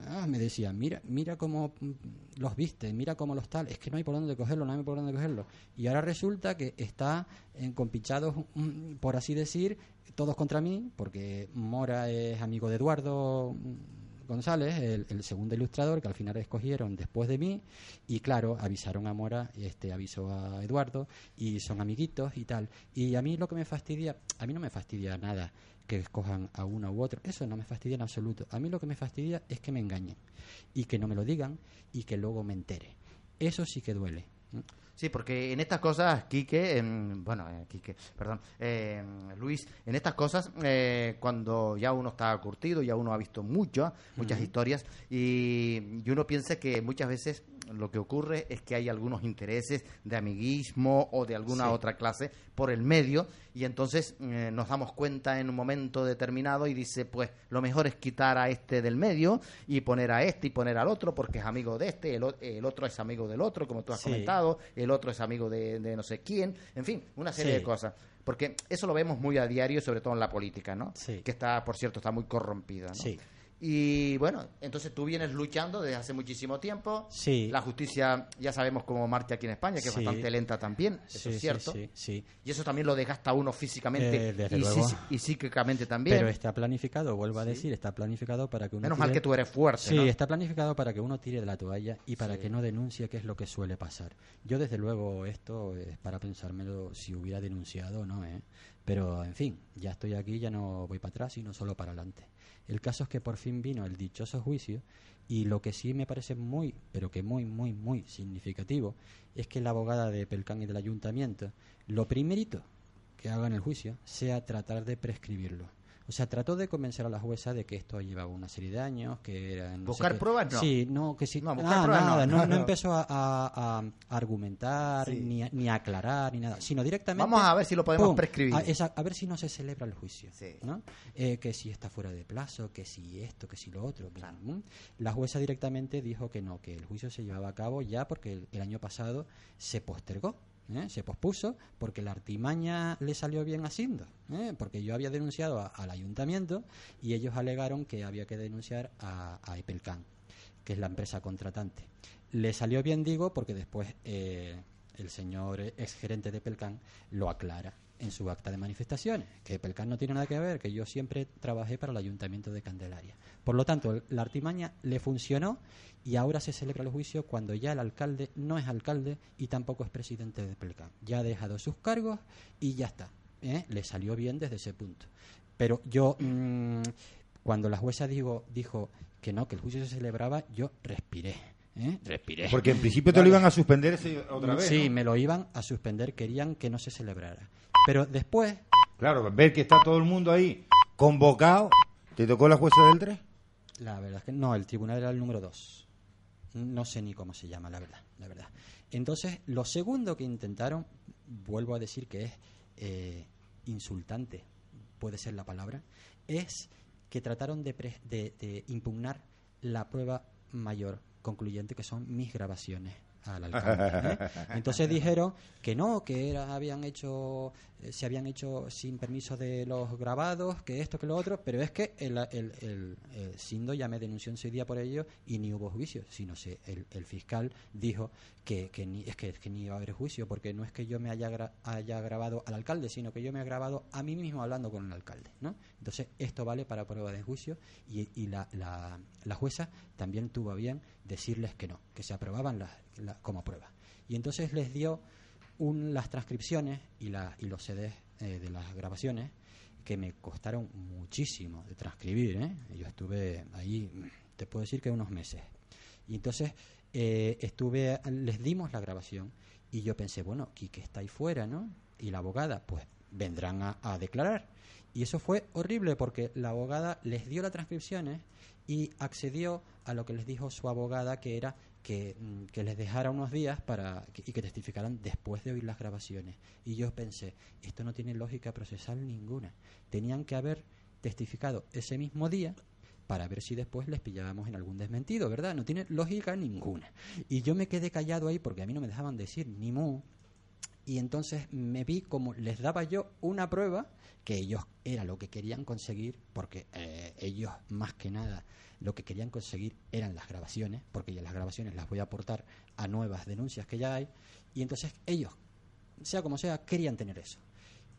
Ah, me decía, mira, mira cómo mm, los viste, mira cómo los tal, es que no hay por dónde cogerlo, no hay por dónde cogerlo. Y ahora resulta que está compinchados, mm, por así decir, todos contra mí, porque Mora es amigo de Eduardo mm, González, el, segundo ilustrador que al final escogieron después de mí, y claro, avisaron a Mora, este avisó a Eduardo, y son amiguitos y tal. Y a mí lo que me fastidia, a mí no me fastidia nada que escojan a uno u otro, eso no me fastidia en absoluto. A mí lo que me fastidia es que me engañen, y que no me lo digan, y que luego me entere. Eso sí que duele. Sí, porque en estas cosas, Quique, bueno, eh, Quique, perdón, em, Luis, en estas cosas, eh, cuando ya uno está curtido, ya uno ha visto mucho, muchas historias, y, y uno piensa que muchas veces lo que ocurre es que hay algunos intereses de amiguismo o de alguna Sí. otra clase por el medio, y entonces eh, nos damos cuenta en un momento determinado y dice, pues lo mejor es quitar a este del medio y poner a este y poner al otro porque es amigo de este, el, el otro es amigo del otro, como tú has Sí. comentado, el otro es amigo de, de no sé quién, en fin, una serie Sí. de cosas. Porque eso lo vemos muy a diario, sobre todo en la política, ¿no? Que está, por cierto, está muy corrompida, ¿no? Sí. Y bueno, entonces tú vienes luchando desde hace muchísimo tiempo. Sí. La justicia ya sabemos cómo marcha aquí en España, que es Sí. bastante lenta también, eso Sí, es cierto. sí. Y eso también lo desgasta a uno físicamente Eh, y, sí- y psíquicamente también. Pero está planificado, vuelvo a decir, está planificado para que uno Menos mal tire- que tú eres fuerte, Sí, ¿no? está planificado para que uno tire de la toalla y para que no denuncie, que es lo que suele pasar. Yo, desde luego, esto es para pensármelo si hubiera denunciado o no, ¿eh? Pero, en fin, ya estoy aquí, ya no voy para atrás, sino solo para adelante. El caso es que por fin vino el dichoso juicio y lo que sí me parece muy, pero que muy, muy, muy significativo es que la abogada de Pelcán y del ayuntamiento, lo primerito que haga en el juicio sea tratar de prescribirlo. O sea, trató de convencer a la jueza de que esto llevaba una serie de años, que era... no ¿Buscar pruebas? No. Sí, no, que sí. No, buscar nada, pruebas no, nada, no, no, no no. empezó a, a- a argumentar, Sí. ni, a, ni a aclarar, ni nada, sino directamente... Vamos a ver si lo podemos ¡pum! prescribir. A, esa- a ver si no se celebra el juicio, Sí. ¿no? Eh, que si está fuera de plazo, que si esto, que si lo otro. ¿Mm? La jueza directamente dijo que no, que el juicio se llevaba a cabo ya porque el, el año pasado se postergó. ¿Eh? Se pospuso porque la artimaña le salió bien haciendo. ¿eh? Porque yo había denunciado a- al ayuntamiento y ellos alegaron que había que denunciar a, a Epelcan, que es la empresa contratante. Le salió bien, digo, porque después eh, el señor exgerente de Pelcan lo aclara en su acta de manifestaciones, que Pelcan no tiene nada que ver, que yo siempre trabajé para el ayuntamiento de Candelaria. Por lo tanto, la artimaña le funcionó y ahora se celebra el juicio cuando ya el alcalde no es alcalde y tampoco es presidente de Pelcan. Ya ha dejado sus cargos y ya está. ¿eh? Le salió bien desde ese punto. Pero yo, mm, cuando la jueza digo, dijo que no, que el juicio se celebraba, yo respiré. ¿eh? Respiré. Porque en principio te lo iban a suspender ese otra vez. Sí, ¿no? me lo iban a suspender, querían que no se celebrara. Pero después, Claro, ver que está todo el mundo ahí convocado. ¿Te tocó la jueza del 3? La verdad es que no, el tribunal era el número 2. No sé ni cómo se llama, la verdad, la verdad. Entonces, lo segundo que intentaron, vuelvo a decir que es eh, insultante, puede ser la palabra, es que trataron de, pre- de- de impugnar la prueba mayor concluyente, que son mis grabaciones al alcalde. ¿eh? *laughs* Entonces dijeron que no, que era, habían hecho, eh, se habían hecho sin permiso de los grabados, que esto, que lo otro, pero es que el, el, el- el Sindo ya me denunció en su día por ello y ni hubo juicio, sino se, el, el fiscal dijo que, que ni, es que, que ni iba a haber juicio, porque no es que yo me haya, gra- haya grabado al alcalde, sino que yo me he grabado a mí mismo hablando con el alcalde. ¿no? Entonces, esto vale para prueba de juicio y, y la, la, la jueza también tuvo bien decirles que no, que se aprobaban las- la- como prueba. Y entonces les dio un- las transcripciones y, la, y los CDs eh, de las grabaciones que me costaron muchísimo de transcribir. ¿eh? Yo estuve ahí, te puedo decir que unos meses. Y entonces eh, estuve, les dimos la grabación y yo pensé, bueno, Quique está ahí fuera, ¿no? Y la abogada, pues vendrán a, a declarar. Y eso fue horrible porque la abogada les dio las transcripciones y accedió a lo que les dijo su abogada, que era que, mm, que les dejara unos días para y que testificaran después de oír las grabaciones. Y yo pensé, esto no tiene lógica procesal ninguna. Tenían que haber testificado ese mismo día para ver si después les pillábamos en algún desmentido, ¿verdad? No tiene lógica ninguna. Y yo me quedé callado ahí porque a mí no me dejaban decir ni mu. Y entonces me vi como les daba yo una prueba que ellos era lo que querían conseguir, porque eh, ellos más que nada lo que querían conseguir eran las grabaciones, porque ya las grabaciones las voy a aportar a nuevas denuncias que ya hay. Y entonces ellos, sea como sea, querían tener eso.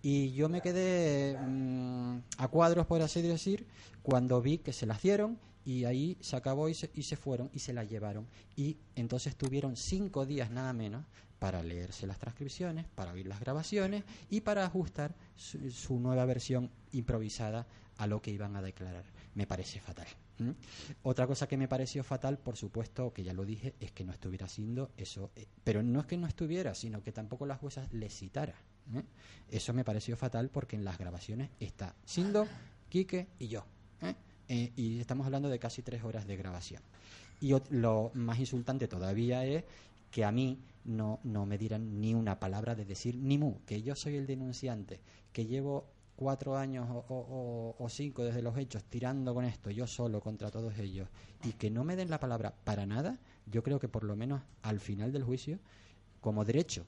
Y yo me quedé mm, a cuadros, por así decir, cuando vi que se las dieron y ahí se acabó y se, y se fueron y se las llevaron. Y entonces tuvieron cinco días nada menos para leerse las transcripciones, para oír las grabaciones y para ajustar su, nueva versión improvisada a lo que iban a declarar. Me parece fatal. Otra cosa que me pareció fatal, por supuesto, que ya lo dije, es que no estuviera haciendo eso. eh, Pero no es que no estuviera, sino que tampoco las juezas le citara. Eso me pareció fatal porque en las grabaciones está Sindo, Quique y yo. ¿eh? Eh, y estamos hablando de casi tres horas de grabación. Y lo más insultante todavía es que a mí no, no me dieran ni una palabra de decir ni mu, que yo soy el denunciante, que llevo cuatro años o- o- o cinco desde los hechos tirando con esto, yo solo contra todos ellos, y que no me den la palabra para nada, yo creo que por lo menos al final del juicio, como derecho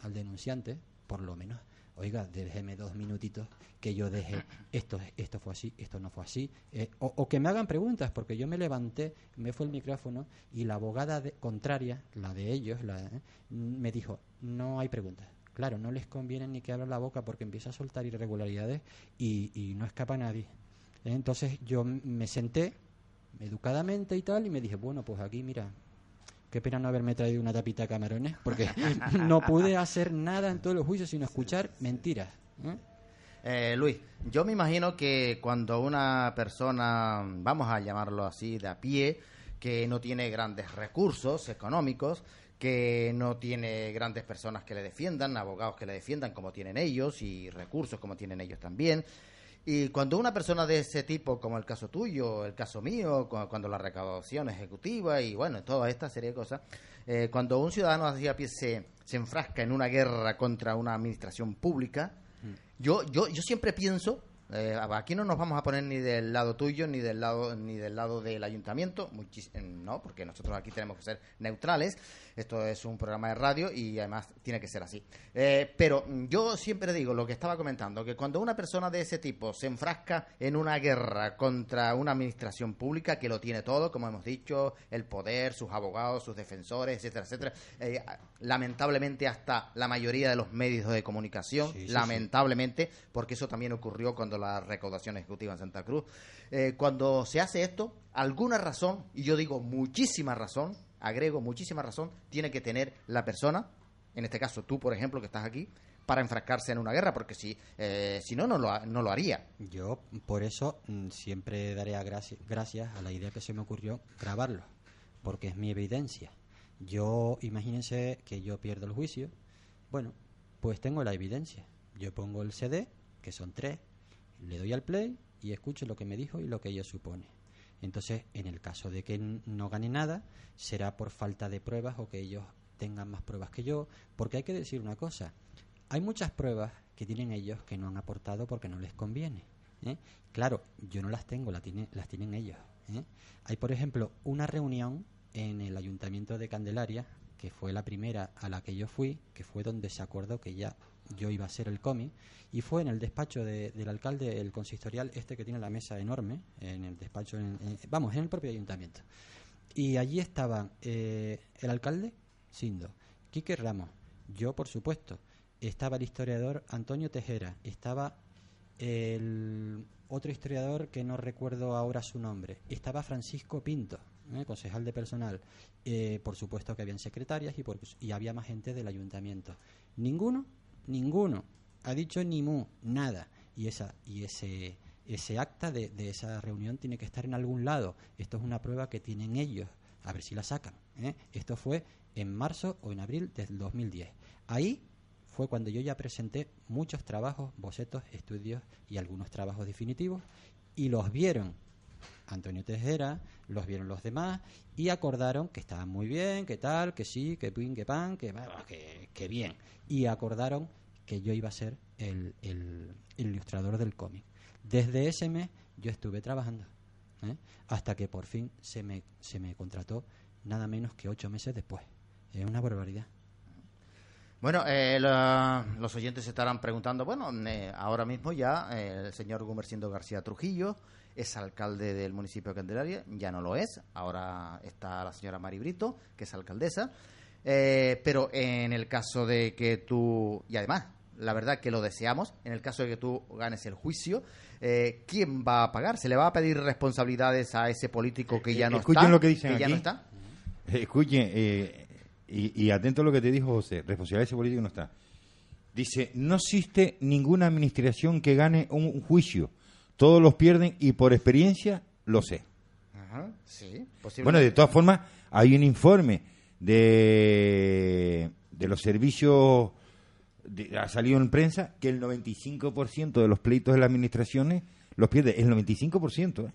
al denunciante, por lo menos, oiga, déjeme dos minutitos que yo deje esto, esto fue así, esto no fue así, eh, o, que me hagan preguntas, porque yo me levanté, me fue el micrófono y la abogada contraria, la de ellos, la, eh, me dijo, no hay preguntas. Claro, no les conviene ni que abra la boca porque empieza a soltar irregularidades y, y no escapa nadie. Entonces yo me senté educadamente y tal y me dije, bueno, pues aquí mira, qué pena no haberme traído una tapita de camarones porque *laughs* no pude hacer nada en todos los juicios sino escuchar mentiras. ¿eh? Eh, Luis, yo me imagino que cuando una persona, vamos a llamarlo así, de a pie, que no tiene grandes recursos económicos, que no tiene grandes personas que le defiendan, abogados que le defiendan como tienen ellos y recursos como tienen ellos también. Y cuando una persona de ese tipo, como el caso tuyo, el caso mío, cu- cuando la recaudación ejecutiva y bueno, toda esta serie de cosas, eh, cuando un ciudadano así a pie se, se enfrasca en una guerra contra una administración pública, yo, yo, yo siempre pienso, eh, aquí no nos vamos a poner ni del lado tuyo ni del lado ni del lado del ayuntamiento, no, porque nosotros aquí tenemos que ser neutrales. Esto es un programa de radio y además tiene que ser así. Eh, pero yo siempre digo lo que estaba comentando, que cuando una persona de ese tipo se enfrasca en una guerra contra una administración pública que lo tiene todo, como hemos dicho, el poder, sus abogados, sus defensores, etcétera, etcétera, eh, lamentablemente hasta la mayoría de los medios de comunicación, Sí, sí, sí. lamentablemente, porque eso también ocurrió cuando la recaudación ejecutiva en Santa Cruz. Eh, cuando se hace esto, alguna razón, y yo digo muchísima razón, agrego muchísima razón, tiene que tener la persona, en este caso tú, por ejemplo, que estás aquí, para enfrascarse en una guerra, porque si, eh, si no, no lo, no lo haría. Yo por eso mm, siempre daré gracias a la idea que se me ocurrió grabarlo, porque es mi evidencia. Yo, imagínense que yo pierdo el juicio, bueno, pues tengo la evidencia. Yo pongo el CD, que son tres, le doy al play y escucho lo que me dijo y lo que ello supone. Entonces, en el caso de que no gane nada, será por falta de pruebas o que ellos tengan más pruebas que yo, porque hay que decir una cosa, hay muchas pruebas que tienen ellos que no han aportado porque no les conviene. ¿eh? Claro, yo no las tengo, las tienen ellos. ¿eh? Hay, por ejemplo, una reunión en el Ayuntamiento de Candelaria, que fue la primera a la que yo fui, que fue donde se acordó que ya yo iba a ser el cómic, y fue en el despacho de- del alcalde, el consistorial este que tiene la mesa enorme, en el despacho, en- en- vamos, en el propio ayuntamiento. Y allí estaban eh, el alcalde, Sindo, Quique Ramos, yo por supuesto, estaba el historiador Antonio Tejera, estaba el otro historiador que no recuerdo ahora su nombre, estaba Francisco Pinto, ¿eh? concejal de personal, Eh, por supuesto que habían secretarias y, por- y había más gente del ayuntamiento. Ninguno, ninguno ha dicho ni mu, nada. Y esa y ese ese acta de, de esa reunión tiene que estar en algún lado. Esto es una prueba que tienen ellos. A ver si la sacan. ¿eh? Esto fue en marzo o en abril del 2010. Ahí fue cuando yo ya presenté muchos trabajos, bocetos, estudios y algunos trabajos definitivos y los vieron Antonio Tejera, los vieron los demás y acordaron que estaban muy bien, que tal, que sí, que pin, que pan, que, bien. Y acordaron que yo iba a ser el, ilustrador del cómic. Desde ese mes yo estuve trabajando, ¿eh? hasta que por fin se me, se me contrató nada menos que ocho meses después. Es una barbaridad. Bueno, eh, los oyentes se estarán preguntando, bueno, eh, ahora mismo ya el señor Gumercindo García Trujillo es alcalde del municipio de Candelaria, ya no lo es, ahora está la señora Mari Brito, que es alcaldesa, Eh, pero en el caso de que tú, y además, la verdad que lo deseamos, en el caso de que tú ganes el juicio, eh, ¿quién va a pagar? ¿Se le va a pedir responsabilidades a ese político que ya no Escuchen está? lo que dicen ya aquí. no está. Escuchen, eh, y, y atento a lo que te dijo José, responsabilidad de ese político no está. Dice, no existe ninguna administración que gane un juicio. Todos los pierden y por experiencia lo sé. Ajá, sí. Bueno, de todas formas, hay un informe de, de los servicios, de- ha salido en prensa, que el 95% de los pleitos de las administraciones los pierde. El 95%. ¿eh?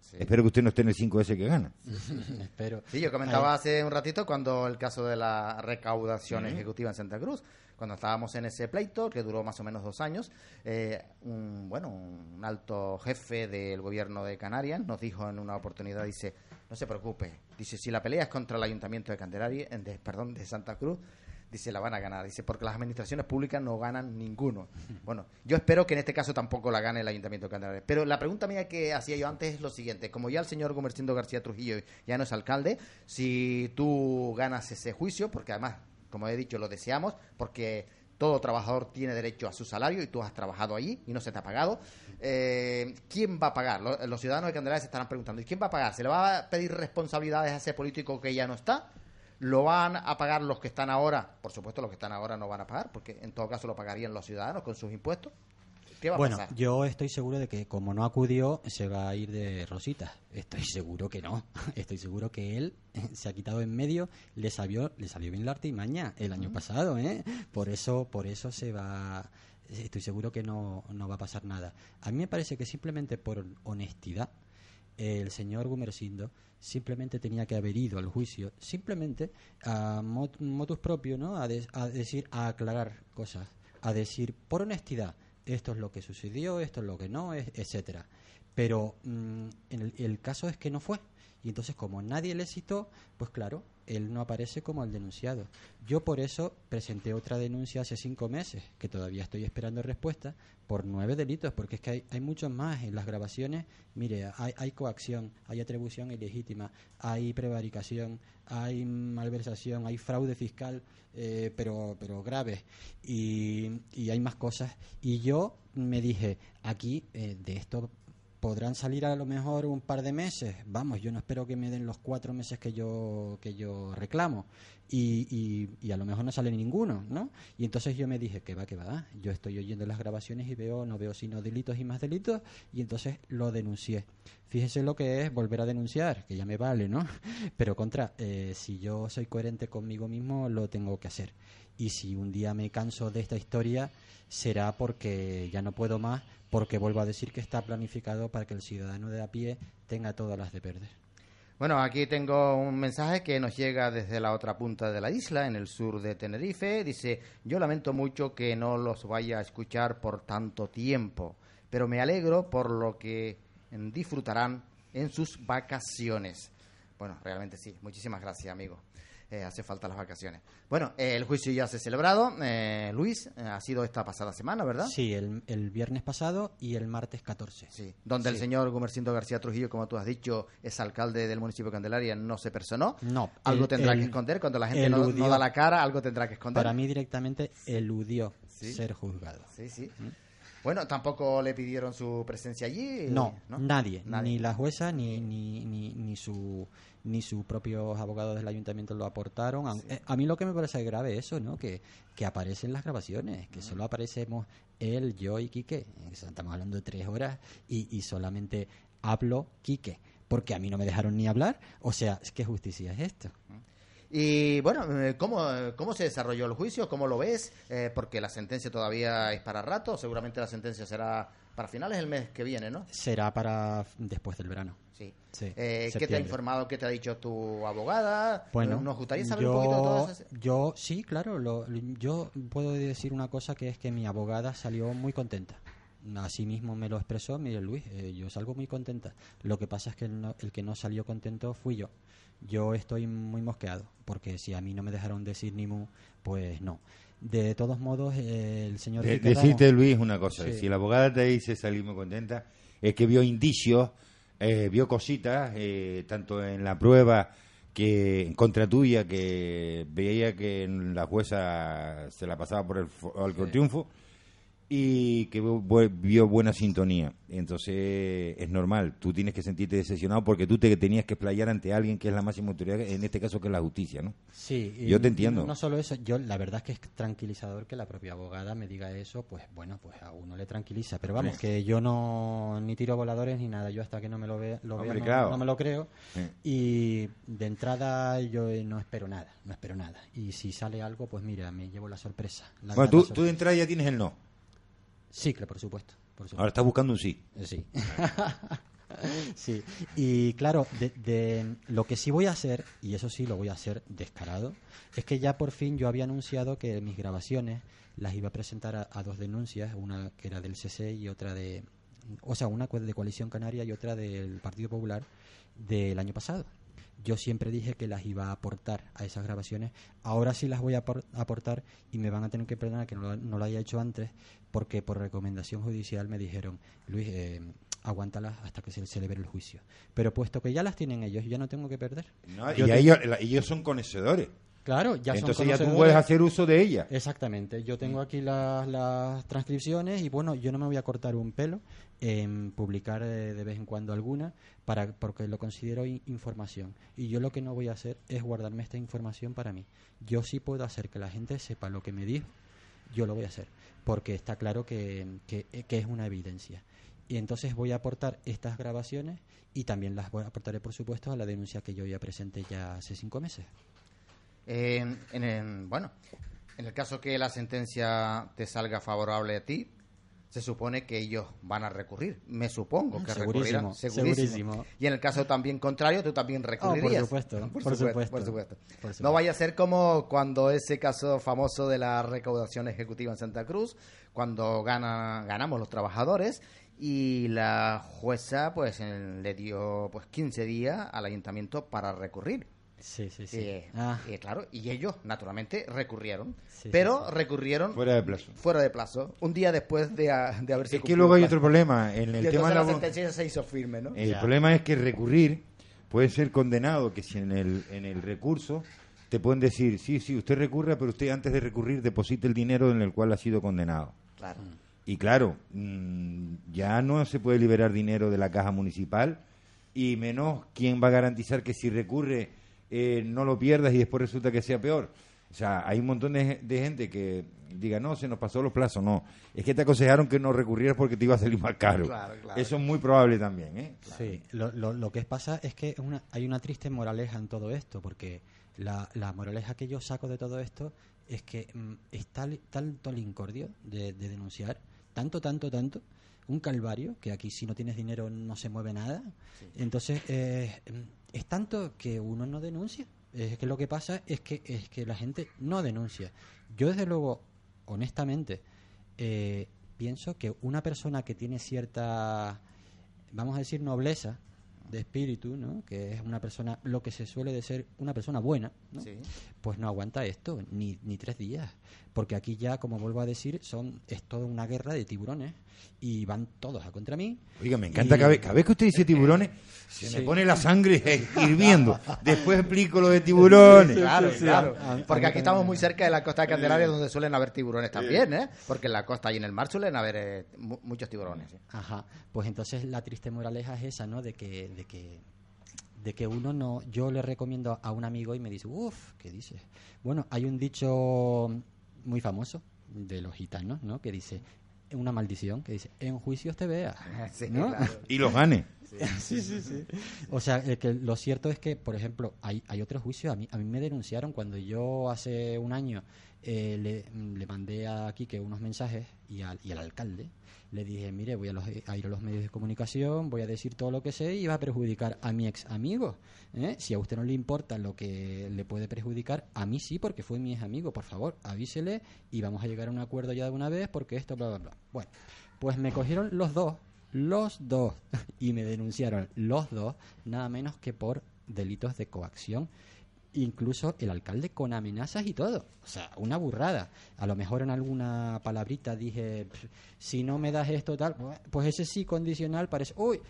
Sí. Espero que usted no esté en el 5S que gana. *laughs* Espero. Sí, yo comentaba hace un ratito cuando el caso de la recaudación ejecutiva en Santa Cruz, cuando estábamos en ese pleito que duró más o menos dos años, eh, un bueno, un alto jefe del gobierno de Canarias nos dijo en una oportunidad, dice, no se preocupe, dice si la pelea es contra el ayuntamiento de Candelaria, en- de, perdón, de Santa Cruz, dice la van a ganar, dice porque las administraciones públicas no ganan ninguno. *laughs* Bueno, yo espero que en este caso tampoco la gane el ayuntamiento de Candelaria. Pero la pregunta mía que hacía yo antes es lo siguiente, como ya el señor Gumercindo García Trujillo ya no es alcalde, si tú ganas ese juicio, porque además, como he dicho, lo deseamos, porque todo trabajador tiene derecho a su salario y tú has trabajado allí y no se te ha pagado. eh, ¿Quién va a pagar? Lo- Los, ciudadanos de Candelaria se estarán preguntando, ¿y quién va a pagar? ¿Se le va a pedir responsabilidades a ese político que ya no está? ¿Lo van a pagar los que están ahora? Por supuesto, los que están ahora no van a pagar, porque en todo caso lo pagarían los ciudadanos con sus impuestos. ¿Qué va a Bueno, pasar? yo estoy seguro de que como no acudió, se va a ir de rosita. Estoy *laughs* seguro que no. *laughs* Estoy seguro que él *laughs* se ha quitado en medio, le salió, le salió bien la artimaña el año pasado, ¿eh? Por eso, por eso se va. Estoy seguro que no, no va a pasar nada. A mí me parece que simplemente por honestidad, el señor Gumersindo simplemente tenía que haber ido al juicio, simplemente a mot- motus propio, ¿no? A, de- a decir, a aclarar cosas, a decir por honestidad, esto es lo que sucedió, esto es lo que no, es- etcétera. Pero mm, en el, el caso es que no fue. Y entonces, como nadie le citó, pues claro, él no aparece como el denunciado. Yo por eso presenté otra denuncia hace cinco meses, que todavía estoy esperando respuesta, por nueve delitos, porque es que hay, muchos más en las grabaciones. Mire, hay, hay coacción, hay atribución ilegítima, hay prevaricación, hay malversación, hay fraude fiscal, eh, pero, pero grave. Y, y hay más cosas. Y yo me dije, aquí eh, de esto podrán salir a lo mejor un par de meses. Vamos, yo no espero que me den los cuatro meses que yo que yo reclamo y, y, a lo mejor no sale ninguno, ¿no? Y entonces yo me dije que va, que va. Yo estoy oyendo las grabaciones y veo no veo sino delitos y más delitos y entonces lo denuncié. Fíjese lo que es volver a denunciar, que ya me vale, ¿no? *laughs* Pero contra, eh, si yo soy coherente conmigo mismo, lo tengo que hacer. Y si un día me canso de esta historia, será porque ya no puedo más, porque vuelvo a decir que está planificado para que el ciudadano de a pie tenga todas las de perder. Bueno, aquí tengo un mensaje que nos llega desde la otra punta de la isla, en el sur de Tenerife. Dice, yo lamento mucho que no los vaya a escuchar por tanto tiempo, pero me alegro por lo que disfrutarán en sus vacaciones. Bueno, realmente sí. Muchísimas gracias, amigo. Eh, hace falta las vacaciones. Bueno, eh, el juicio ya se ha celebrado. Eh, Luis, eh, ha sido esta pasada semana, ¿verdad? Sí, el, el viernes pasado y el martes 14. Sí, donde el señor Gumercindo García Trujillo, como tú has dicho, es alcalde del municipio de Candelaria, no se personó. No, Algo tendrá que esconder. Cuando la gente no, no da la cara, algo tendrá que esconder. Para mí directamente eludió Sí. ser juzgado. Sí, sí. Bueno, tampoco le pidieron su presencia allí. No, ¿no? Nadie, Nadie. ni la jueza ni, ni, ni, ni su ni sus propios abogados del ayuntamiento lo aportaron. A, eh, a mí lo que me parece grave es eso, ¿no? Que, que aparecen las grabaciones, que solo aparecemos él, yo y Quique. Estamos hablando de tres horas y, y solamente hablo Quique. Porque a mí no me dejaron ni hablar. O sea, ¿qué justicia es esto? Y bueno, eh, ¿cómo, ¿cómo se desarrolló el juicio? ¿Cómo lo ves? Eh, porque la sentencia todavía es para rato. Seguramente la sentencia será para finales del mes que viene, ¿no? Será para después del verano. Sí. Sí, Eh, ¿Qué te ha informado? ¿Qué te ha dicho tu abogada? Bueno, ¿Nos gustaría saber yo, un poquito de todas esas... Yo, sí, claro, lo- yo puedo decir una cosa que es que mi abogada salió muy contenta. Así mismo me lo expresó, mire Luis, eh, yo salgo muy contenta. Lo que pasa es que el, no- el que no salió contento fui yo. Yo estoy muy mosqueado, porque si a mí no me dejaron decir ni mu, pues no. De todos modos, eh, el señor... De- decirte, Luis, una cosa. Sí. Si la abogada te dice salir muy contenta, es que vio indicios, eh, vio cositas, eh, tanto en la prueba que en contra tuya, que veía que la jueza se la pasaba por el, triunfo, y que vio buena sintonía. Entonces es normal, tú tienes que sentirte decepcionado porque tú te tenías que explayar ante alguien que es la máxima autoridad, en este caso que es la justicia, ¿no? Sí, Yo te entiendo. No solo eso, yo la verdad es que es tranquilizador que la propia abogada me diga eso, pues bueno, pues a uno le tranquiliza. Pero vamos, que yo no ni tiro voladores ni nada, yo hasta que no me lo vea, lo vea Hombre, no, claro. no me lo creo. Sí. Y de entrada yo eh, no espero nada, no espero nada. Y si sale algo, pues mira, me llevo la sorpresa. la Bueno, tú, tú de entrada ya tienes el no. Sí, claro, por supuesto. Por supuesto. Ahora estás buscando un sí. Eh, Sí. *laughs* sí. Y claro, de, de- lo que sí voy a hacer, y eso sí lo voy a hacer descarado, es que ya por fin yo había anunciado que mis grabaciones las iba a presentar a, a dos denuncias, una que era del CC y otra de. O sea, una de Coalición Canaria y otra del Partido Popular del año pasado. Yo siempre dije que las iba a aportar a esas grabaciones. Ahora sí las voy a apor- aportar y me van a tener que perdonar que no lo, no lo haya hecho antes, porque por recomendación judicial me dijeron, Luis, eh, aguántalas hasta que se celebre el juicio. Pero puesto que ya las tienen ellos, ya no tengo que perder. No, Yo y te- ellos, ellos son conocedores. Claro, ya son Entonces ya tú puedes hacer uso de ella. Exactamente, yo tengo aquí las, las transcripciones y bueno, yo no me voy a cortar un pelo en publicar eh, de vez en cuando alguna para porque lo considero in- información y yo lo que no voy a hacer es guardarme esta información para mí. Yo sí puedo hacer que la gente sepa lo que me dijo, yo lo voy a hacer porque está claro que, que, que es una evidencia. Y entonces voy a aportar estas grabaciones y también las voy a aportaré por supuesto a la denuncia que yo ya presenté ya hace cinco meses. En, en- en- bueno, en el caso que la sentencia te salga favorable a ti, se supone que ellos van a recurrir. Me supongo que Segurísimo, recurrirán. Segurísimo. segurísimo. Y en el caso también contrario, tú también recurrirías. supuesto, *laughs* por, por supuesto, supuesto, por supuesto. por supuesto. No vaya a ser como cuando ese caso famoso de la recaudación ejecutiva en Santa Cruz, cuando gana, ganamos los trabajadores y la jueza pues en- le dio pues 15 días al ayuntamiento para recurrir. Sí, sí, sí. Eh, Ah. eh, claro, y ellos naturalmente recurrieron, Sí, pero sí, sí. recurrieron Fuera de plazo. fuera de plazo, un día después de, a- de haberse Es que luego hay el otro problema. En Y el tema entonces de la la... sentencia se hizo firme, ¿no? El Ya. problema es que recurrir puede ser condenado, que si en el, en el recurso te pueden decir, sí, sí, usted recurra, pero usted antes de recurrir deposite el dinero en el cual ha sido condenado. Claro. Y claro, mm, ya no se puede liberar dinero de la caja municipal y menos quién va a garantizar que si recurre eh, no lo pierdas y después resulta que sea peor. O sea, hay un montón de, de gente que diga, no, se nos pasó los plazos. No, es que te aconsejaron que no recurrieras porque te iba a salir más caro. Claro, claro. Eso es muy probable también, ¿eh? Sí, lo, lo, lo que pasa es que una, hay una triste moraleja en todo esto, porque la, la moraleja que yo saco de todo esto es que mm, es tal, tanto el incordio de, de denunciar, tanto, tanto, tanto, un calvario, que aquí si no tienes dinero no se mueve nada. Entonces, eh, es tanto que uno no denuncia. Es que lo que pasa es que, es que la gente no denuncia. Yo, desde luego, honestamente, eh, pienso que una persona que tiene cierta, vamos a decir, nobleza de espíritu, ¿no? que es una persona, lo que se suele de ser una persona buena, ¿no? Sí. pues no aguanta esto, ni, ni tres días. Porque aquí ya, como vuelvo a decir, son es toda una guerra de tiburones y van todos a contra mí. Oiga, me encanta Y- cada vez, cada vez que usted dice *laughs* tiburones, se me pone la sangre *laughs* hirviendo. Después explico lo de tiburones. Claro, sí, sí. claro. A- a- Porque a- aquí estamos muy cerca de la costa de Candelaria, donde suelen haber tiburones también, ¿eh? Porque en la costa y en el mar suelen haber eh, mu- muchos tiburones. Ajá, pues entonces la triste moraleja es esa, ¿no? De que, de que, de que uno no, yo le recomiendo a un amigo y me dice, uff, ¿qué dices? Bueno, hay un dicho muy famoso de los gitanos, ¿no? Que dice, una maldición, que dice, en juicios te veas, *laughs* Sí, ¿no? claro. Y los gane. sí, *laughs* sí, sí. O sea, eh, que lo cierto es que, por ejemplo, hay, hay otros juicios. A mí, a mí me denunciaron cuando yo hace un año eh, le, le mandé a Quique unos mensajes y al, y al alcalde le dije, mire, voy a, los- a ir a los medios de comunicación, voy a decir todo lo que sé y va a perjudicar a mi ex amigo. ¿eh? Si a usted no le importa lo que le puede perjudicar, a mí sí, porque fue mi ex amigo. Por favor, avísele y vamos a llegar a un acuerdo ya de una vez porque esto, bla, bla, bla. Bueno, pues me cogieron los dos, los dos, *laughs* y me denunciaron los dos, nada menos que por delitos de coacción. Incluso el alcalde con amenazas y todo. O sea, una burrada. A lo mejor en alguna palabrita dije, "Pff, si no me das esto tal, pues ese sí condicional parece, uy,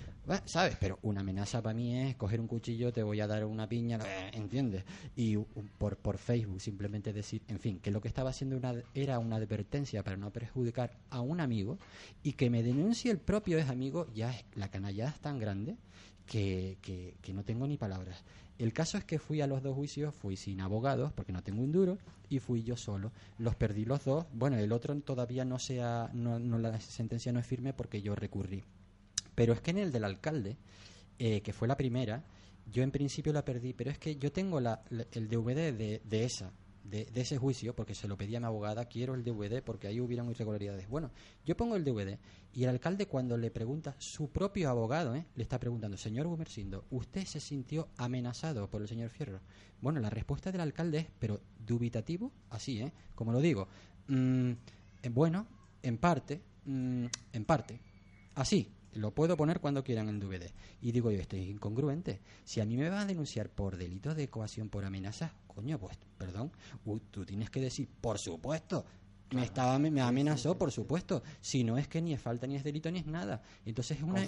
¿sabes? Pero una amenaza para mí es coger un cuchillo, te voy a dar una piña, eh, ¿entiendes? Y por, por Facebook simplemente decir, en fin, que lo que estaba haciendo una, era una advertencia para no perjudicar a un amigo y que me denuncie el propio ex amigo, ya es, la canallada es tan grande que, que no tengo ni palabras. El caso es que fui a los dos juicios, fui sin abogados, porque no tengo un duro, y fui yo solo. Los perdí los dos. Bueno, el otro todavía no sea, no, no la sentencia no es firme porque yo recurrí. Pero es que en el del alcalde, eh, que fue la primera, yo en principio la perdí, pero es que yo tengo la, el DVD de, de esa, de, ese juicio, porque se lo pedí a mi abogada, quiero el DVD porque ahí hubieron irregularidades. Bueno, yo pongo el DVD y el alcalde cuando le pregunta, su propio abogado, ¿eh? le está preguntando, señor Gumersindo, ¿usted se sintió amenazado por el señor Fierro? Bueno, la respuesta del alcalde es, pero dubitativo, así, ¿eh? Como lo digo, mm, eh, bueno, en parte, mm, en parte, así, lo puedo poner cuando quieran en DVD. Y digo yo, esto es incongruente. Si a mí me vas a denunciar por delitos de coacción por amenazas, coño, pues, perdón, u- tú tienes que decir, por supuesto, me estaba me, me amenazó, por supuesto. Si no es que ni es falta, ni es delito, ni es nada. Entonces es una,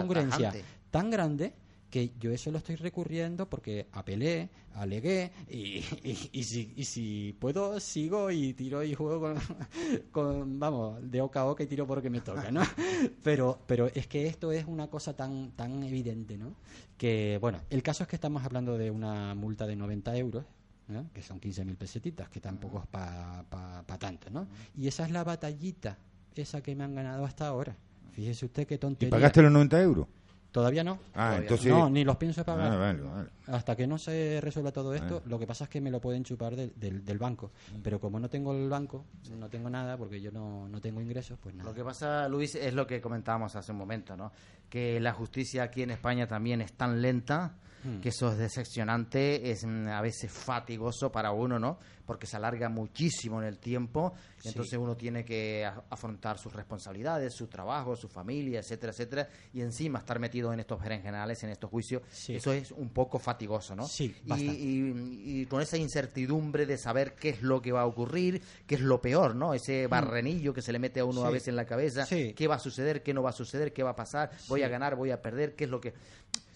incongruencia tajante. tan grande que yo eso lo estoy recurriendo porque apelé, alegué y, y, y si, y si puedo sigo y tiro y juego con, *laughs* con, vamos, de oca a oca y tiro porque me toca, ¿no? *laughs* Pero, pero es que esto es una cosa tan, tan evidente, ¿no? Que, bueno, el caso es que estamos hablando de una multa de 90 euros, ¿no? que son 15.000 pesetitas, que tampoco es para pa, pa tanto, ¿no? Y esa es la batallita, esa que me han ganado hasta ahora. Fíjese usted qué ¿Y tontería. pagaste los 90 euros? Todavía no. Ah, Todavía entonces... No, ni los pienso pagar. Ah, vale, vale. Hasta que no se resuelva todo esto, Ah. lo que pasa es que me lo pueden chupar del, del, del banco. Pero como no tengo el banco, no tengo nada, porque yo no, no tengo ingresos, pues nada. Lo que pasa, Luis, es lo que comentábamos hace un momento, ¿no? Que la justicia aquí en España también es tan lenta Hmm. que eso es decepcionante, es mm, a veces fatigoso para uno, ¿no? Porque se alarga muchísimo en el tiempo, Sí. entonces uno tiene que afrontar sus responsabilidades, su trabajo, su familia, etcétera, etcétera, y encima estar metido en estos berenjenales, en estos juicios, Sí. eso es un poco fatigoso, ¿no? Sí, y, y- y con esa incertidumbre de saber qué es lo que va a ocurrir, qué es lo peor, ¿no? Ese barrenillo que se le mete a uno a veces en la cabeza, qué va a suceder, qué no va a suceder, qué va a pasar, voy a ganar, voy a perder, qué es lo que...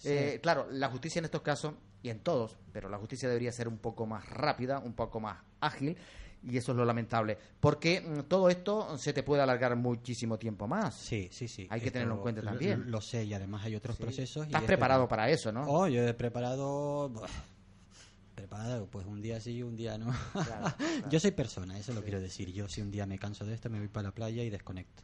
Eh, claro, la justicia en estos casos, y en todos, pero la justicia debería ser un poco más rápida, un poco más ágil, y eso es lo lamentable, porque mm, todo esto se te puede alargar muchísimo tiempo más. Sí, sí, sí. Hay que tenerlo en cuenta lo- también. Lo, sé, y además hay otros Sí. procesos. y Estás este- preparado para eso, ¿no? Oh, yo he preparado... Preparado, pues un día sí, un día no. Claro, *laughs* claro. Yo soy persona, eso lo quiero decir. Yo si un día me canso de esto, me voy para la playa y desconecto.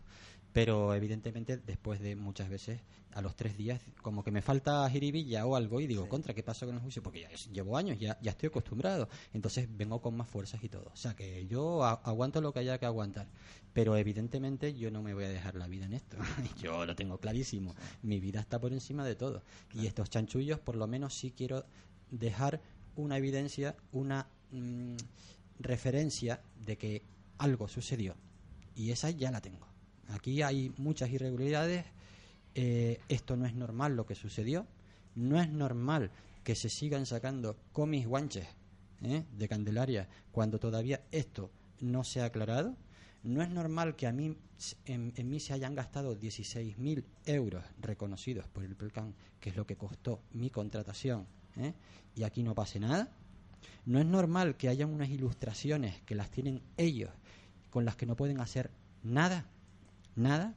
Pero evidentemente después de muchas veces, a los tres días, como que me falta jiribilla o algo y digo, contra, ¿qué pasó con el juicio? Porque ya llevo años, ya, ya estoy acostumbrado, entonces vengo con más fuerzas y todo. O sea que yo a- aguanto lo que haya que aguantar, pero evidentemente yo no me voy a dejar la vida en esto. *laughs* yo lo tengo clarísimo, mi vida está por encima de todo. Y estos chanchullos, por lo menos sí quiero dejar una evidencia, una mm, referencia de que algo sucedió. Y esa ya la tengo. Aquí hay muchas irregularidades. eh, esto no es normal lo que sucedió. No es normal que se sigan sacando comis guanches ¿eh? de Candelaria cuando todavía esto no se ha aclarado. No es normal que a mí, en, en mí se hayan gastado 16.000 euros reconocidos por el PELCAN, que es lo que costó mi contratación, ¿eh? y aquí no pase nada. No es normal que hayan unas ilustraciones que las tienen ellos, con las que no pueden hacer nada. Nada.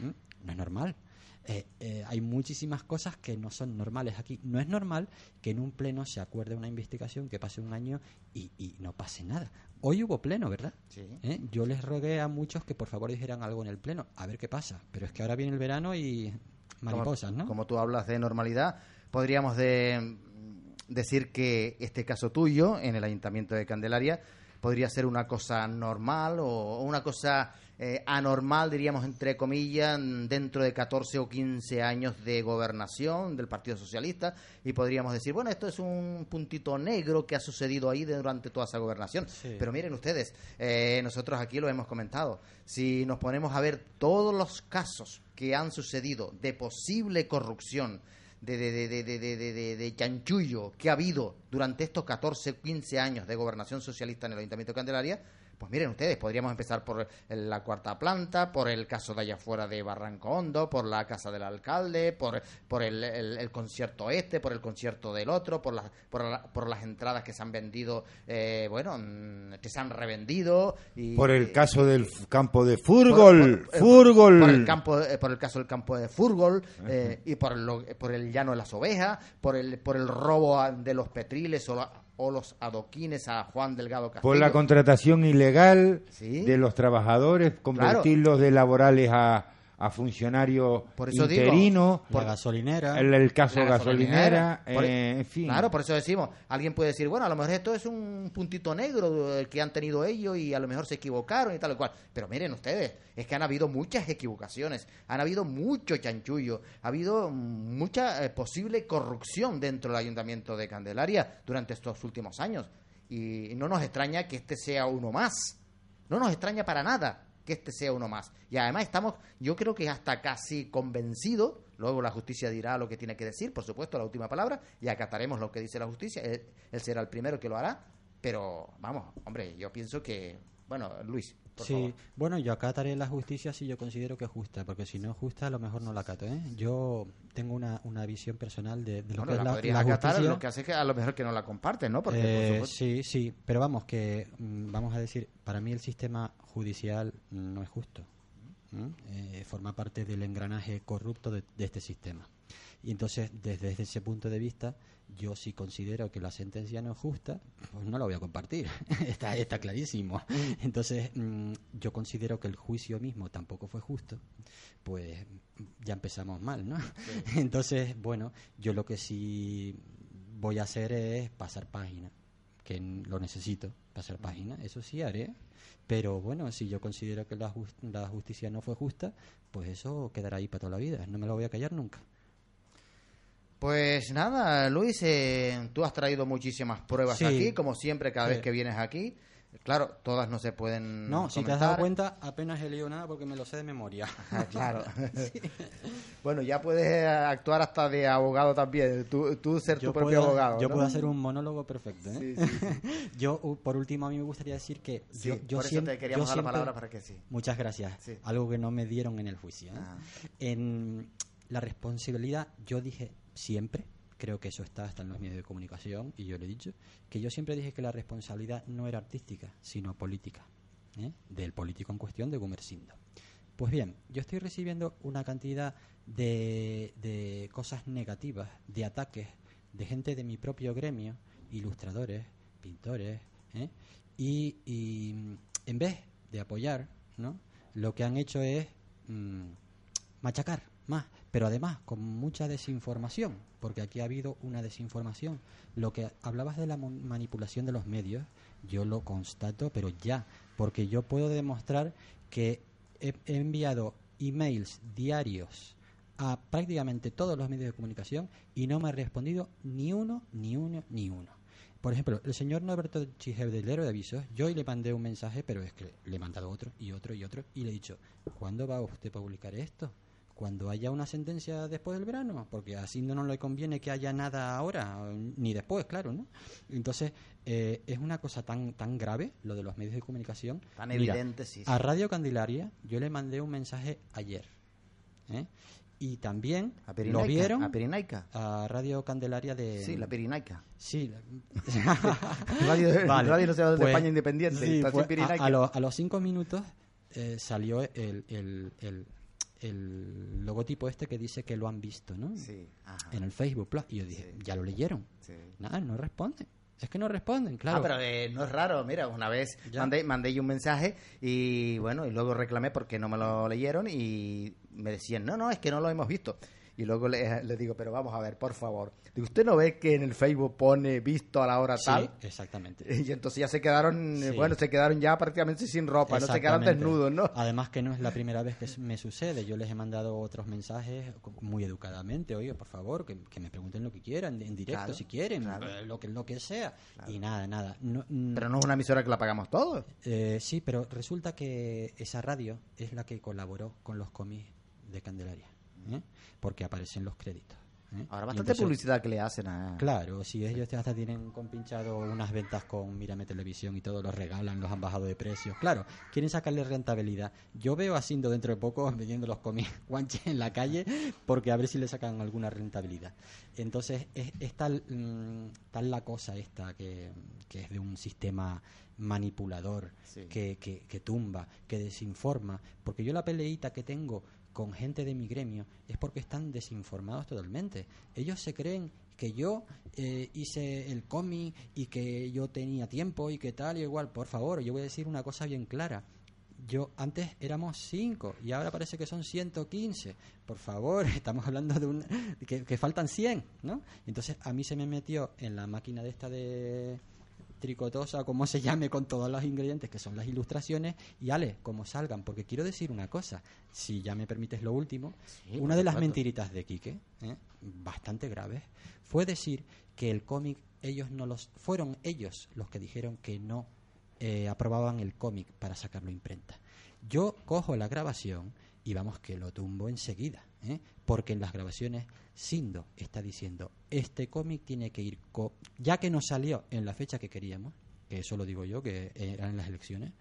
No es normal. Eh, eh, hay muchísimas cosas que no son normales aquí. No es normal que en un pleno se acuerde una investigación, que pase un año y, y no pase nada. Hoy hubo pleno, ¿verdad? Sí. ¿Eh? Yo les rogué a muchos que por favor dijeran algo en el pleno, a ver qué pasa. Pero es que ahora viene el verano y mariposas, como, ¿no? Como tú hablas de normalidad, podríamos de, mm, decir que este caso tuyo en el Ayuntamiento de Candelaria podría ser una cosa normal o una cosa eh, anormal, diríamos entre comillas, dentro de 14 o 15 años de gobernación del Partido Socialista y podríamos decir, bueno, esto es un puntito negro que ha sucedido ahí durante toda esa gobernación. Sí. Pero miren ustedes, eh, nosotros aquí lo hemos comentado, si nos ponemos a ver todos los casos que han sucedido de posible corrupción, de, de, de, de, de, de, de- de- de chanchullo que ha habido durante estos 14, 15 años de gobernación socialista en el Ayuntamiento de Candelaria, pues miren ustedes, podríamos empezar por la cuarta planta, por el caso de allá afuera de Barranco Hondo, por la casa del alcalde, por, por el, el- el concierto este, por el concierto del otro, por, las por, la- por las entradas que se han vendido, eh, bueno, mm, que se han revendido. Y, Por el eh, caso del campo de por- fútbol, por- eh, fútbol. Por el, campo, eh, por el caso del campo de fútbol eh, y por, lo- por el llano de las ovejas, por el, por el robo de los petriles o, la- o los adoquines a Juan Delgado Castillo. Por la contratación ilegal Sí. de los trabajadores, convertirlos de laborales a, a funcionarios Por eso digo, interinos. La gasolinera. El, el caso La gasolinera, Por- eh, en fin. Claro, por eso decimos, alguien puede decir, bueno, a lo mejor esto es un puntito negro eh, que han tenido ellos y a lo mejor se equivocaron y tal y cual. Pero miren ustedes, es que han habido muchas equivocaciones, han habido mucho chanchullo, ha habido mucha eh, posible corrupción dentro del Ayuntamiento de Candelaria durante estos últimos años. Y no nos extraña que este sea uno más. No nos extraña para nada que este sea uno más. Y además estamos, yo creo que hasta casi convencidos, luego la justicia dirá lo que tiene que decir, por supuesto, la última palabra, y acataremos lo que dice la justicia, él, él será el primero que lo hará, pero vamos, hombre, yo pienso que, bueno, Luis, por sí, favor. bueno, yo acataré la justicia si yo considero que es justa, porque si no es justa, a lo mejor no la acato. ¿eh? Yo tengo una, una visión personal de, de lo Bueno, que la, es la, la acatar, justicia. lo que hace es que a lo mejor que no la comparten, ¿no? Porque, por Eh, sí, sí, pero vamos, que mm, vamos a decir, para mí el sistema judicial no es justo. Eh, forma parte del engranaje corrupto de, de este sistema. Y entonces, desde, desde ese punto de vista, yo si considero que la sentencia no es justa, pues no la voy a compartir. *laughs* está, está clarísimo. Entonces, mm, yo considero que el juicio mismo tampoco fue justo, pues ya empezamos mal, ¿no? *laughs* Entonces, bueno, yo lo que sí voy a hacer es pasar página, que lo necesito, pasar página, eso sí haré. Pero bueno, si yo considero que la, la justicia no fue justa, pues eso quedará ahí para toda la vida, no me lo voy a callar nunca. Pues nada, Luis, eh, tú has traído muchísimas pruebas Sí. aquí, como siempre, cada Sí. vez que vienes aquí. Claro, todas no se pueden No, si te has dado cuenta, apenas he leído nada porque me lo sé de memoria. *laughs* Ah, claro. *laughs* *laughs* bueno, ya puedes actuar hasta de abogado también. Tú, tú ser tu propio puedo, abogado. yo ¿no? puedo hacer un monólogo perfecto. ¿eh? Sí, yo, por último, a mí me gustaría decir que yo, yo por eso siempre, te queríamos yo dar la palabra para que sí. Muchas gracias. Algo que no me dieron en el juicio. ¿eh? Ah. En la responsabilidad, yo dije siempre, creo que eso está hasta en los medios de comunicación, y yo lo he dicho, que yo siempre dije que la responsabilidad no era artística, sino política, ¿eh? del político en cuestión de Gumersindo. Pues bien, yo estoy recibiendo una cantidad de, de cosas negativas, de ataques, de gente de mi propio gremio, ilustradores, pintores, ¿eh? y, en vez de apoyar, ¿no? lo que han hecho es mm, machacar más, pero además con mucha desinformación, porque aquí ha habido una desinformación. Lo que hablabas de la manipulación de los medios, yo lo constato, pero ya, porque yo puedo demostrar que he, he enviado emails diarios a prácticamente todos los medios de comunicación y no me ha respondido ni uno, ni uno, ni uno. Por ejemplo, el señor Norberto Chijev del Héroe de Avisos, yo hoy le mandé un mensaje, pero es que le he mandado otro y otro y otro, y le he dicho, ¿cuándo va usted a publicar esto? Cuando haya una sentencia después del verano, porque así no nos le conviene que haya nada ahora, ni después, claro, ¿no? Entonces, eh, es una cosa tan, tan grave lo de los medios de comunicación. Tan Mira, evidente, sí, sí. A Radio Candelaria yo le mandé un mensaje ayer. ¿eh? Y también A lo vieron a Pirinaica. a Radio Candelaria de... Sí, la Pirinaica. Sí, *laughs* Radio, Vale, Radio de pues, España Independiente. sí, pues, a los, a los cinco minutos eh, salió el, el, el, el logotipo este que dice que lo han visto, ¿no? Sí, ajá. En el Facebook Plus. Y yo dije, Sí. ya lo leyeron. Sí. Nada, no responden. Es que no responden, claro. Ah, pero eh, no es raro, mira, una vez Ya. mandé, mandé un mensaje y bueno, y luego reclamé porque no me lo leyeron y me decían, no, no, es que no lo hemos visto. Y luego le, le digo, pero vamos a ver, por favor. Digo, ¿usted no ve que en el Facebook pone visto a la hora Sí, tal? exactamente. *laughs* Y entonces ya se quedaron, eh, Sí. bueno, se quedaron ya prácticamente sin ropa, no se quedaron desnudos, ¿no? Además que no es la primera vez que me sucede. Yo les he mandado otros mensajes muy educadamente. Oye, por favor, que, que me pregunten lo que quieran, en directo Claro, si quieren, claro. eh, lo que lo que sea. Y nada, nada. No, mm, Pero no es una emisora que la pagamos todos. eh, sí, pero resulta que esa radio es la que colaboró con los cómics de Candelaria. ¿Eh? Porque aparecen los créditos. ¿eh? Ahora bastante entonces- publicidad que le hacen a... Claro, si ellos hasta tienen compinchado unas ventas con Mírame Televisión y todo, los regalan, los han bajado de precios. Claro, quieren sacarle rentabilidad. Yo veo a Sindo dentro de poco *laughs* vendiendo los cómics *laughs* guanches en la calle porque a ver si le sacan alguna rentabilidad. Entonces, es, es tal, mm, tal la cosa esta que, que es de un sistema manipulador Sí. que, que, que tumba, que desinforma. Porque yo la peleita que tengo con gente de mi gremio es porque están desinformados totalmente. Ellos se creen que yo eh, hice el cómic y que yo tenía tiempo y que tal y igual. Por favor, yo voy a decir una cosa bien clara. Yo antes éramos 5 y ahora parece que son 115. Por favor, *laughs* estamos hablando de un que, que faltan 100, ¿no? Entonces a mí se me metió en la máquina de esta de tricotosa, como se llame, con todos los ingredientes que son las ilustraciones, y ale, como salgan, porque quiero decir una cosa, si ya me permites lo último, una de las mentiritas de Quique, ¿eh? bastante graves, fue decir que el cómic, ellos no los, fueron ellos los que dijeron que no eh, aprobaban el cómic para sacarlo imprenta. Yo cojo la grabación y vamos que lo tumbo enseguida, ¿eh? porque en las grabaciones Sindo está diciendo, este cómic tiene que ir, co- ya que no salió en la fecha que queríamos, que eso lo digo yo, que eran las elecciones,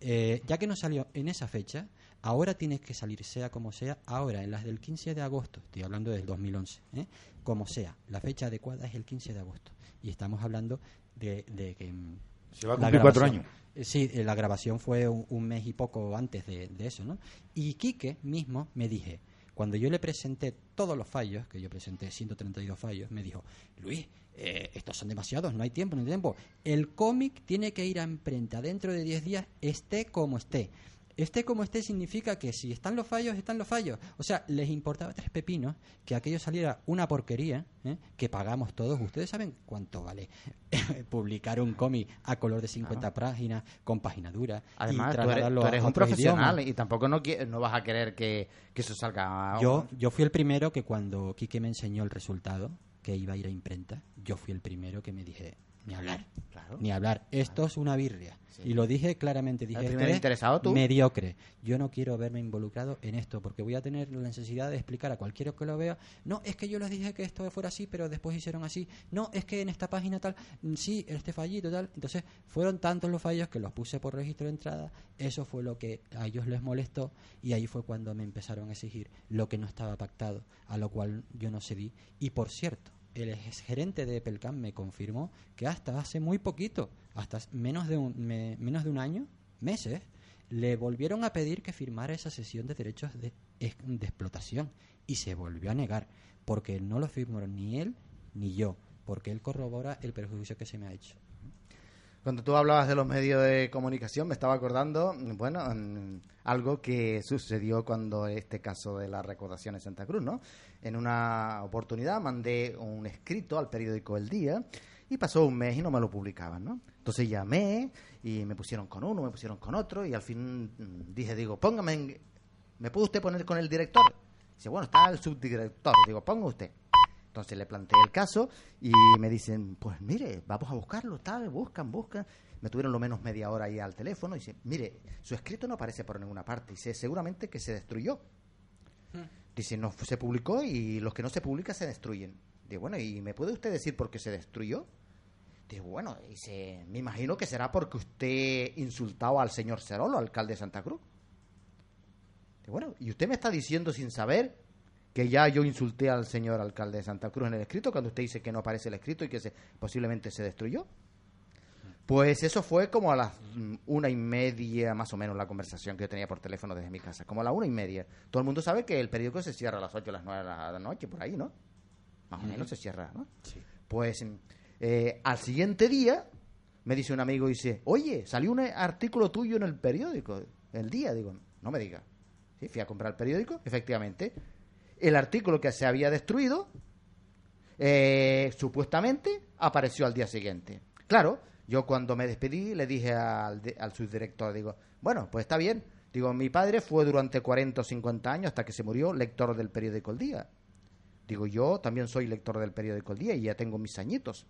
eh, ya que no salió en esa fecha, ahora tiene que salir, sea como sea, ahora en las del 15 de agosto, estoy hablando del 2011, ¿eh? como sea, la fecha adecuada es el 15 de agosto. Y estamos hablando de, de que... mm, Se va a la cumplir cuatro grabación- años. eh, Sí, eh, la grabación fue un, un mes y poco antes de, de eso, ¿no? Y Quique mismo me dije, cuando yo le presenté todos los fallos, que yo presenté 132 fallos, me dijo, Luis, eh, estos son demasiados, no hay tiempo, no hay tiempo. El cómic tiene que ir a imprenta dentro de 10 días, esté como esté. Esté como esté significa que si están los fallos, están los fallos. O sea, les importaba tres pepinos que aquello saliera una porquería, ¿eh? que pagamos todos. Ustedes saben cuánto vale *laughs* publicar un cómic a color de 50 páginas, con página dura. Además, y tú eres, tú eres un profesional idiomas. y tampoco no, vas a querer que, que eso salga... Yo, yo fui el primero que cuando Quique me enseñó el resultado, que iba a ir a imprenta, yo fui el primero que me dije, ni hablar, Claro. ni hablar, esto es una birria. Y lo dije claramente, dije, ¿El "Esto primer es interesado tú? mediocre. Yo no quiero verme involucrado en esto, porque voy a tener la necesidad de explicar a cualquiera que lo vea, no, es que yo les dije que esto fuera así, pero después hicieron así, no, es que en esta página tal, mm, sí, este fallito tal. Entonces, fueron tantos los fallos que los puse por registro de entrada, eso fue lo que a ellos les molestó, y ahí fue cuando me empezaron a exigir lo que no estaba pactado, a lo cual yo no cedí. Y por cierto, el gerente de Pelcam me confirmó que hasta hace muy poquito, hasta menos de un, me- menos de un año, meses, le volvieron a pedir que firmara esa sesión de derechos de, de explotación y se volvió a negar porque no lo firmó ni él ni yo, porque él corrobora el perjuicio que se me ha hecho. Cuando tú hablabas de los medios de comunicación, me estaba acordando, bueno, algo que sucedió cuando este caso de la recordación en Santa Cruz, ¿no? En una oportunidad mandé un escrito al periódico El Día y pasó un mes y no me lo publicaban, ¿no? Entonces llamé y me pusieron con uno, me pusieron con otro y al fin dije, digo, póngame, en- ¿me puede usted poner con el director? Dice, bueno, está el subdirector. Digo, ponga usted. Entonces le planteé el caso y me dicen, pues mire, vamos a buscarlo, tal, buscan, buscan. Me tuvieron lo menos media hora ahí al teléfono y dice, mire, su escrito no aparece por ninguna parte. Dice, seguramente que se destruyó. Dice, no se publicó y los que no se publican se destruyen. Digo, bueno, ¿y me puede usted decir por qué se destruyó? Digo, bueno, dice, me imagino que será porque usted insultaba al señor Cerolo, alcalde de Santa Cruz. Digo, bueno, ¿y usted me está diciendo sin saber que ya yo insulté al señor alcalde de Santa Cruz en el escrito cuando usted dice que no aparece el escrito y que se, posiblemente se destruyó? Pues eso fue como a las mm, una y media, más o menos, la conversación que yo tenía por teléfono desde mi casa. Como a la una y media. Todo el mundo sabe que el periódico se cierra a las ocho, a las nueve de la noche, por ahí, ¿no? Más o menos se cierra, ¿no? Pues eh, al siguiente día me dice un amigo, dice, oye, salió un artículo tuyo en el periódico, el día. Digo, no me diga. Sí, fui a comprar el periódico, efectivamente. El artículo que se había destruido, eh, supuestamente, apareció al día siguiente. Claro, yo cuando me despedí le dije al, al subdirector, digo, bueno, pues está bien. Digo, mi padre fue durante 40 o 50 años hasta que se murió lector del periódico El Día. Digo, yo también soy lector del periódico El Día y ya tengo mis añitos.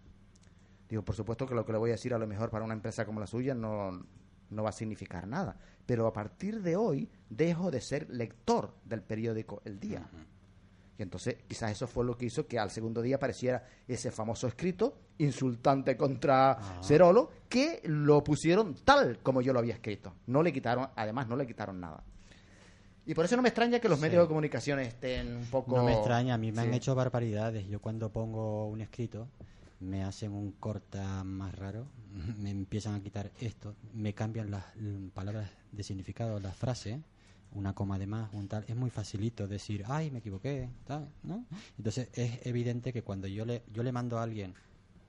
Digo, por supuesto que lo que le voy a decir a lo mejor para una empresa como la suya no, no va a significar nada. Pero a partir de hoy dejo de ser lector del periódico El Día. Y entonces quizás eso fue lo que hizo que al segundo día apareciera ese famoso escrito insultante contra Cerolo, que lo pusieron tal como yo lo había escrito. No le quitaron, además no le quitaron nada. Y por eso no me extraña que los medios de comunicación estén un poco... No me extraña, a mí me han hecho barbaridades. Yo cuando pongo un escrito, me hacen un corta más raro, *laughs* me empiezan a quitar esto, me cambian las palabras de significado, las frases, una coma de más, un tal. Es muy facilito decir, ay, me equivoqué, tal, ¿no? Entonces es evidente que cuando yo le, yo le mando a alguien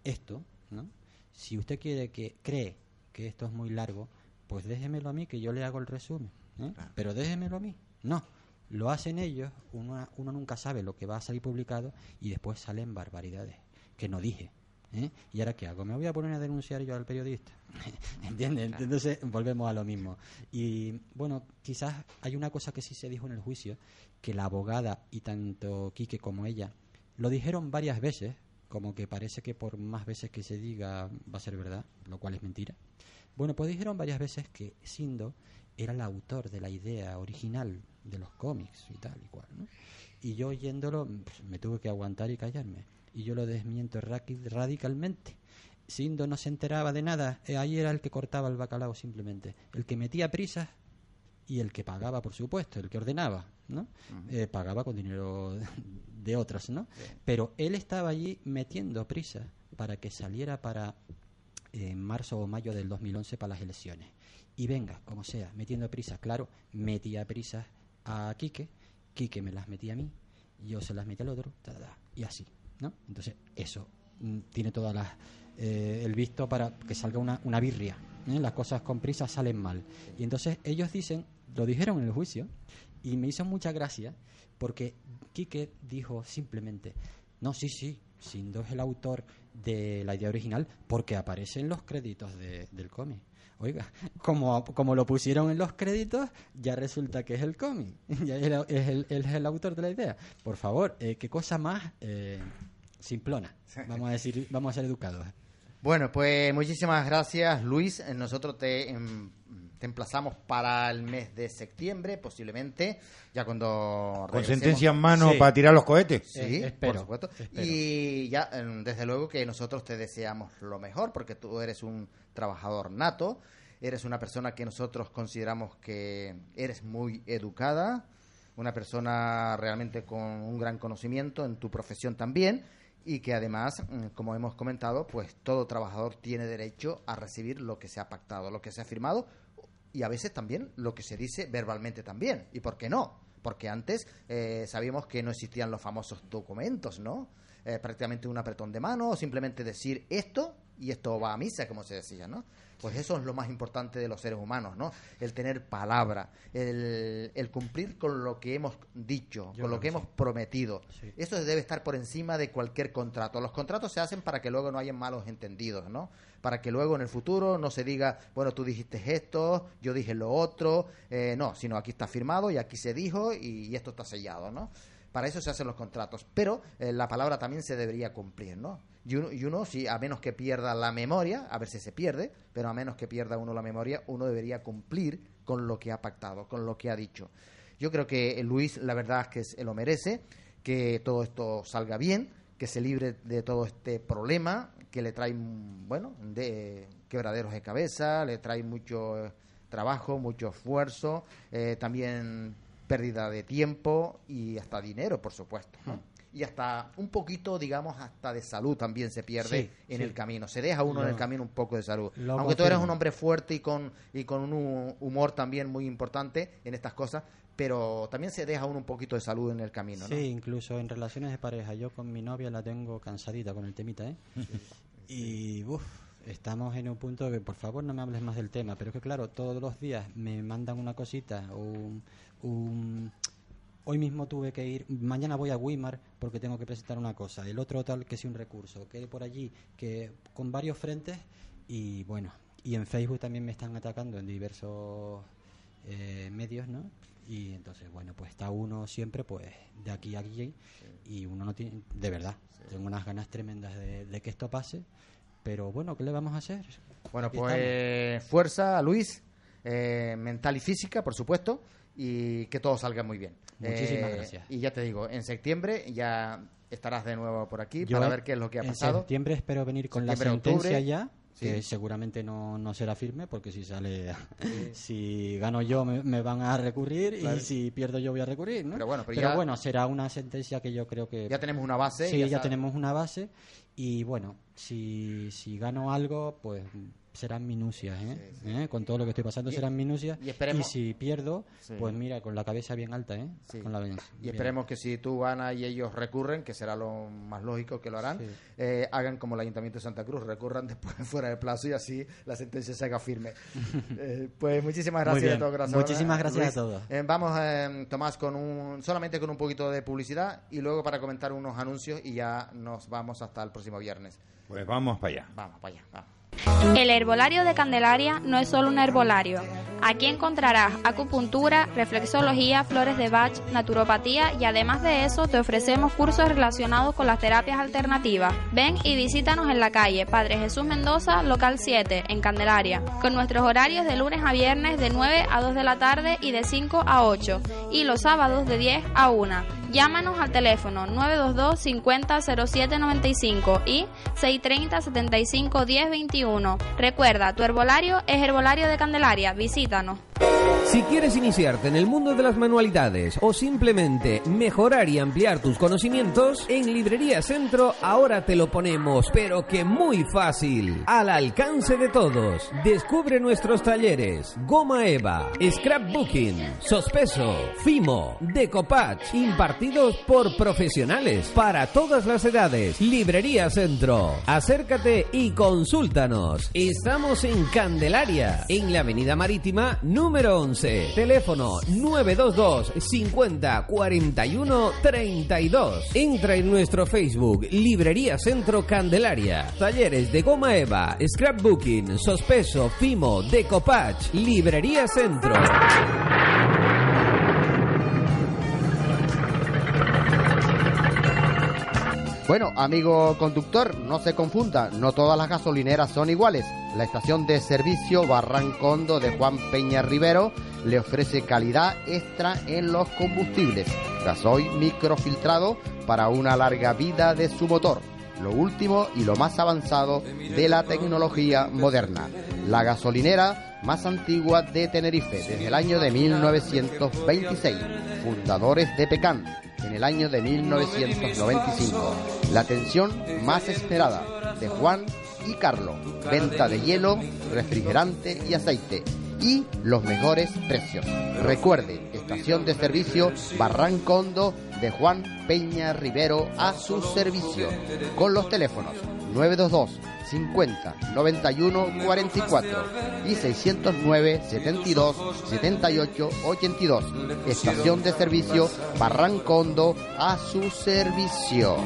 esto, ¿no? Si usted quiere que cree que esto es muy largo, pues déjemelo a mí que yo le hago el resumen. ¿eh? Pero déjemelo a mí. No, lo hacen ellos, uno, uno nunca sabe lo que va a salir publicado y después salen barbaridades que no dije. ¿Eh? ¿Y ahora qué hago? ¿Me voy a poner a denunciar yo al periodista? *laughs* ¿Entiendes? Entonces volvemos a lo mismo. Y bueno, quizás hay una cosa que sí se dijo en el juicio, que la abogada y tanto Quique como ella lo dijeron varias veces, como que parece que por más veces que se diga va a ser verdad, lo cual es mentira. Bueno, pues dijeron varias veces que Sindo era el autor de la idea original de los cómics y tal y cual, ¿no? Y yo oyéndolo pues, me tuve que aguantar y callarme. Y yo lo desmiento radicalmente. Sindo no se enteraba de nada, eh, ahí era el que cortaba el bacalao simplemente, el que metía prisas y el que pagaba, por supuesto, el que ordenaba, ¿no? Eh, pagaba con dinero de otros, ¿no? Pero él estaba allí metiendo prisa para que saliera para eh, en marzo o mayo del 2011 para las elecciones. Y venga, como sea, metiendo prisa, claro, metía prisas a Quique, Quique me las metía a mí, yo se las metí al otro, ta, ta, ta, y así, ¿no? Entonces, eso mm, tiene todas las eh, el visto para que salga una, una birria. ¿eh? Las cosas con prisa salen mal. Y entonces ellos dicen, lo dijeron en el juicio, y me hizo mucha gracia, porque Quique dijo simplemente, no, sí, sí, Sindo es el autor de la idea original porque aparece en los créditos de- del cómic. Oiga, como, como lo pusieron en los créditos, ya resulta que es el cómic. *laughs* Ya es el, es el- él es el autor de la idea. Por favor, eh, qué cosa más eh, simplona. Vamos a decir, vamos a ser educados. Bueno, pues muchísimas gracias, Luis. Eh, Nosotros te, em, te emplazamos para el mes de septiembre, posiblemente, ya cuando Con sentencia en mano Sí. para tirar los cohetes. Sí, Eh, espero, por supuesto. espero. Y ya, em, desde luego que nosotros te deseamos lo mejor, porque tú eres un trabajador nato, eres una persona que nosotros consideramos que eres muy educada, una persona realmente con un gran conocimiento en tu profesión también, y que además, mm, como hemos comentado, pues todo trabajador tiene derecho a recibir lo que se ha pactado, lo que se ha firmado, y a veces también lo que se dice verbalmente también. ¿Y por qué no? Porque antes eh, sabíamos que no existían los famosos documentos, ¿no? Eh, prácticamente un apretón de mano o simplemente decir esto y esto va a misa, como se decía, ¿no? Pues eso es lo más importante de los seres humanos, ¿no? El tener palabra, el, el cumplir con lo que hemos dicho, con lo que hemos prometido. Sí. Eso debe estar por encima de cualquier contrato. Los contratos se hacen para que luego no haya malos entendidos, ¿no? Para que luego en el futuro no se diga, bueno, tú dijiste esto, yo dije lo otro, eh, no, sino aquí está firmado y aquí se dijo y, y esto está sellado, ¿no? Para eso se hacen los contratos. Pero eh, la palabra también se debería cumplir, ¿no? Y uno, si, a menos que pierda la memoria, a ver si se pierde, pero a menos que pierda uno la memoria, uno debería cumplir con lo que ha pactado, con lo que ha dicho. Yo creo que Luis, la verdad es que se lo merece, que todo esto salga bien, que se libre de todo este problema que le trae, mm, bueno, de quebraderos de cabeza, le trae mucho eh, trabajo, mucho esfuerzo, eh, también pérdida de tiempo y hasta dinero, por supuesto. Y hasta un poquito, digamos, hasta de salud también se pierde Sí, en sí. el camino. Se deja uno en el camino un poco de salud. lo Aunque tú eres un hombre fuerte y con, y con un hu- humor también muy importante en estas cosas, pero también se deja uno un poquito de salud en el camino, ¿no? Sí, incluso en relaciones de pareja. Yo con mi novia la tengo cansadita con el temita, ¿eh? Y uf, estamos en un punto que por favor no me hables más del tema, pero es que claro, todos los días me mandan una cosita o un, un- Hoy mismo tuve que ir, mañana voy a Weimar porque tengo que presentar una cosa, el otro tal que sí un recurso, que por allí, que con varios frentes y bueno, y en Facebook también me están atacando en diversos eh, medios, ¿no? Y entonces, bueno, pues está uno siempre pues de aquí a allí y uno no tiene, de verdad, tengo unas ganas tremendas de, de que esto pase, pero bueno, ¿qué le vamos a hacer? Bueno, Aquí pues fuerza, Luis, eh, mental y física, por supuesto, y que todo salga muy bien. Muchísimas Eh, gracias. Y ya te digo, en septiembre ya estarás de nuevo por aquí Yo para en- ver qué es lo que ha en pasado. septiembre espero venir con la sentencia octubre. ya, Sí. que seguramente no, no será firme, porque si sale, *laughs* si gano yo me, me van a recurrir Claro. y si pierdo yo voy a recurrir, ¿no? Pero bueno, pero ya- bueno, será una sentencia que yo creo que Ya tenemos una base. sí, ya, sabes- tenemos una base y bueno, si, si gano algo, pues serán minucias, ¿eh? ¿Eh? Con todo lo que estoy pasando Y- serán minucias. y esperemos- si pierdo, Sí. pues mira, con la cabeza bien alta, ¿eh? Sí. Con la bien- Y bien. esperemos que si tú ganas y ellos recurren, que será lo más lógico que lo harán, Sí. eh, hagan como el Ayuntamiento de Santa Cruz, recurran después *laughs* fuera del plazo y así la sentencia se haga firme. *laughs* Eh, pues muchísimas gracias bien. de todo corazón. Muchísimas gracias a todos. Eh, vamos, eh, Tomás, con un, solamente con un poquito de publicidad y luego para comentar unos anuncios y ya nos vamos hasta el próximo viernes. Pues vamos para allá. Vamos, para allá, vamos. El herbolario de Candelaria no es solo un herbolario. Aquí encontrarás acupuntura, reflexología, flores de Bach, naturopatía y además de eso te ofrecemos cursos relacionados con las terapias alternativas. Ven y visítanos en la calle Padre Jesús Mendoza, local 7, en Candelaria, con nuestros horarios de lunes a viernes de 9 a 2 de la tarde y de 5 a 8 y los sábados de 10 a 1. Llámanos al teléfono 922 50 07 95 y 630 75 10 21. Recuerda, tu herbolario es Herbolario de Candelaria. Visítanos. Si quieres iniciarte en el mundo de las manualidades o simplemente mejorar y ampliar tus conocimientos, en Librería Centro ahora te lo ponemos, pero que muy fácil, al alcance de todos. Descubre nuestros talleres, Goma Eva, Scrapbooking, Sospeso, Fimo, Decopatch, impartidos por profesionales para todas las edades. Librería Centro, acércate y consúltanos. Estamos en Candelaria, en la Avenida Marítima número 11. Teléfono 922 50 41 32. Entra en nuestro Facebook Librería Centro Candelaria. Talleres de goma eva, scrapbooking, sospeso, fimo, decopatch. Librería Centro. Bueno, amigo conductor, no se confunda, no todas las gasolineras son iguales. La estación de servicio Barrancondo de Juan Peña Rivero le ofrece calidad extra en los combustibles. Gasoil microfiltrado para una larga vida de su motor. Lo último y lo más avanzado de la tecnología moderna. La gasolinera más antigua de Tenerife desde el año de 1926. Fundadores de Pecan en el año de 1995. La atención más esperada de Juan y Carlos. Venta de hielo, refrigerante y aceite. y los mejores precios. Recuerde, estación de servicio Barrancondo de Juan Peña Rivero a su servicio con los teléfonos 922 50 91 44 y 609 72 78 82. Estación de servicio Barrancondo a su servicio.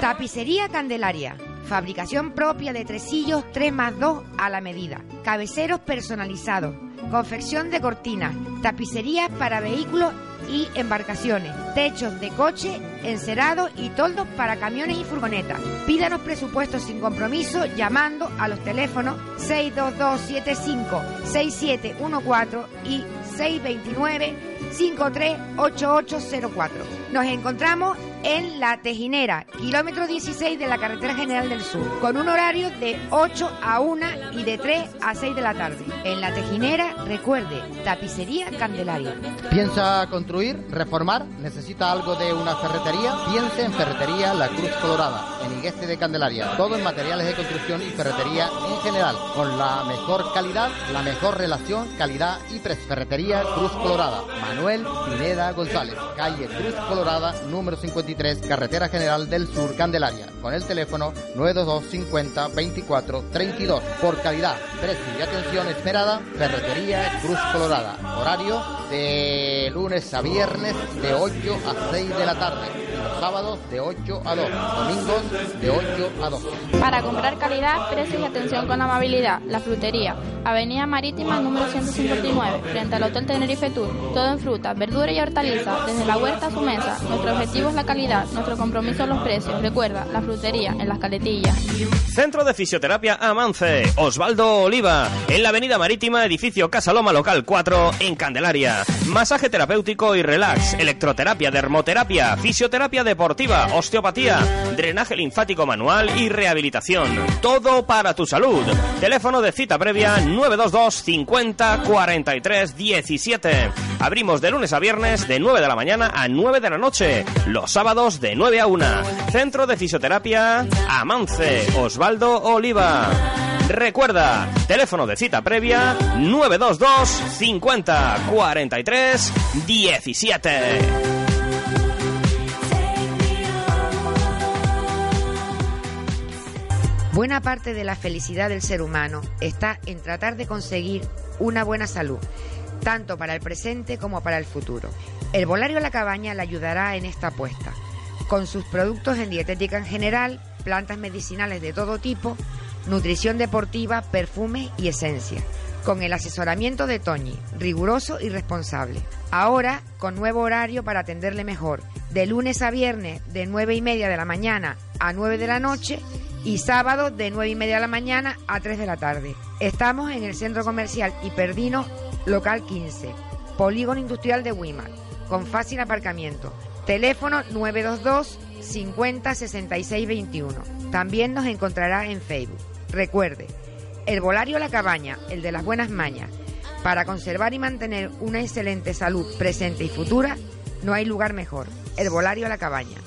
Tapicería Candelaria. Fabricación propia de tresillos 3 más 2 a la medida. Cabeceros personalizados. Confección de cortinas. Tapicería para vehículos y embarcaciones. Techos de coche, encerados y toldos para camiones y furgonetas. Pídanos presupuestos sin compromiso llamando a los teléfonos 62275 6714 y 629 538804. Nos encontramos en La Tejinera, kilómetro 16 de la carretera general del sur, con un horario de 8 a 1 y de 3 a 6 de la tarde. En La Tejinera, recuerde, tapicería Candelaria. ¿Piensa construir, reformar? ¿Necesita algo de una ferretería? Piense en Ferretería La Cruz Colorada, en Igueste de Candelaria. Todo en materiales de construcción y ferretería en general, con la mejor calidad, la mejor relación, calidad y precio. Ferretería Cruz Colorada. Manuel Pineda González, calle Cruz Colorada, número 53, Carretera General del Sur, Candelaria, con el teléfono 922 50 24 32. Por calidad, precio y atención esperada, Ferretería Cruz Colorada. Horario de lunes a viernes de 8 a 6 de la tarde. Sábados de 8 a 2. Domingos de 8 a 12. Para comprar calidad, precios y atención con amabilidad, La Frutería, Avenida Marítima número 159, frente al Hotel Tenerife Tour. Todo en fruta, verdura y hortaliza, desde la huerta a su mesa. Nuestro objetivo es la calidad, nuestro compromiso los precios. Recuerda, La Frutería, en las caletillas. Centro de Fisioterapia Amance, Osvaldo Oliva, en la Avenida Marítima, edificio Casa Loma Local 4, en Candelaria. Masaje terapéutico y relax, electroterapia, dermoterapia, fisioterapia deportiva, osteopatía, drenaje linfático manual y rehabilitación. Todo para tu salud. Teléfono de cita previa 922 50 43 17. Abrimos de lunes a viernes de 9 de la mañana a 9 de la noche. Los sábados de 9 a 1. Centro de Fisioterapia Amance, Osvaldo Oliva. Recuerda, teléfono de cita previa 922 50 43 17. Buena parte de la felicidad del ser humano está en tratar de conseguir una buena salud, tanto para el presente como para el futuro. El Volario La Cabaña le ayudará en esta apuesta, con sus productos en dietética en general, plantas medicinales de todo tipo, nutrición deportiva, perfume y esencia, con el asesoramiento de Toñi, riguroso y responsable. Ahora, con nuevo horario para atenderle mejor, de lunes a viernes de 9 y media de la mañana a 9 de la noche y sábado de 9 y media de la mañana a 3 de la tarde. Estamos en el centro comercial Hiperdino, local 15, polígono industrial de Wimar, con fácil aparcamiento. Teléfono 922 50 66 21. También nos encontrará en Facebook. Recuerde, el Volario La Cabaña, el de las buenas mañas. Para conservar y mantener una excelente salud presente y futura, no hay lugar mejor. El Volario La Cabaña.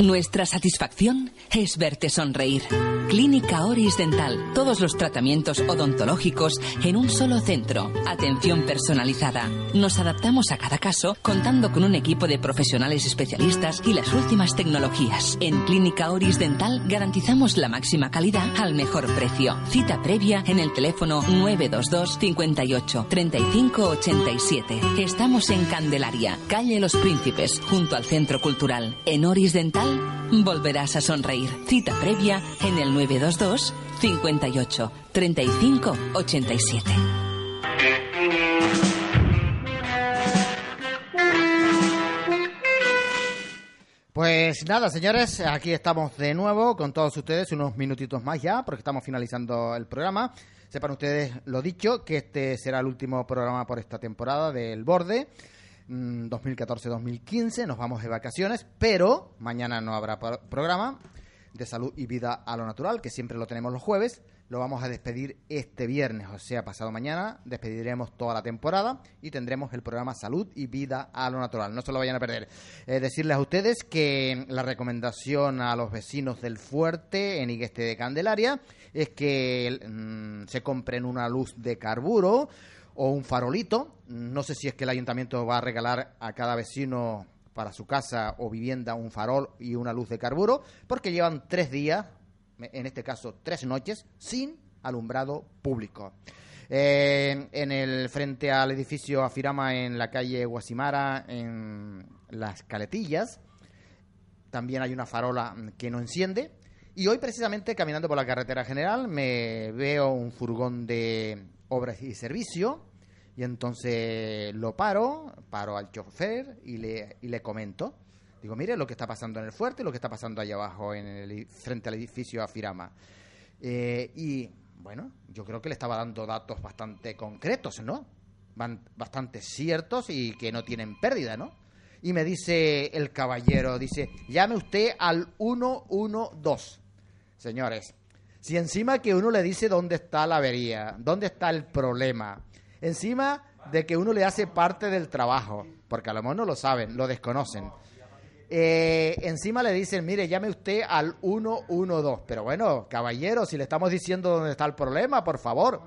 Nuestra satisfacción es verte sonreír. Clínica Oris Dental. Todos los tratamientos odontológicos en un solo centro. Atención personalizada. Nos adaptamos a cada caso contando con un equipo de profesionales especialistas y las últimas tecnologías. En Clínica Oris Dental garantizamos la máxima calidad al mejor precio. Cita previa en el teléfono 922 58 35 87. Estamos en Candelaria, calle Los Príncipes, junto al Centro Cultural. En Oris Dental volverás a sonreír. Cita previa en el 922 58 35 87. Pues nada, señores, aquí estamos de nuevo con todos ustedes, unos minutitos más ya, porque estamos finalizando el programa. Sepan ustedes lo dicho, que este será el último programa por esta temporada del Borde. Mm, 2014-2015, nos vamos de vacaciones, pero mañana no habrá pro- programa de salud y vida a lo natural, que siempre lo tenemos los jueves. Lo vamos a despedir este viernes, o sea, pasado mañana, despediremos toda la temporada y tendremos el programa Salud y Vida a lo Natural. No se lo vayan a perder. Eh, decirles a ustedes que la recomendación a los vecinos del fuerte en Igueste de Candelaria es que mm, se compren una luz de carburo o un farolito. No sé si es que el ayuntamiento va a regalar a cada vecino para su casa o vivienda un farol y una luz de carburo, porque llevan tres días, en este caso tres noches, sin alumbrado público. Eh, en el frente al edificio Afirama en la calle Guasimara, en las Caletillas, también hay una farola que no enciende. Y hoy precisamente caminando por la carretera general me veo un furgón de obras y servicio y entonces lo paro, paro al chofer y le, y le comento. Digo, mire lo que está pasando en el fuerte lo que está pasando allá abajo en el, frente al edificio Afirama. Eh, y bueno, yo creo que le estaba dando datos bastante concretos, ¿no? Bastante ciertos y que no tienen pérdida, ¿no? Y me dice el caballero, dice, llame usted al 112. Señores, si encima que uno le dice dónde está la avería, dónde está el problema, encima de que uno le hace parte del trabajo, porque a lo mejor no lo saben, lo desconocen. Eh, encima le dicen, mire, llame usted al 112. Pero bueno, caballero, si le estamos diciendo dónde está el problema, por favor.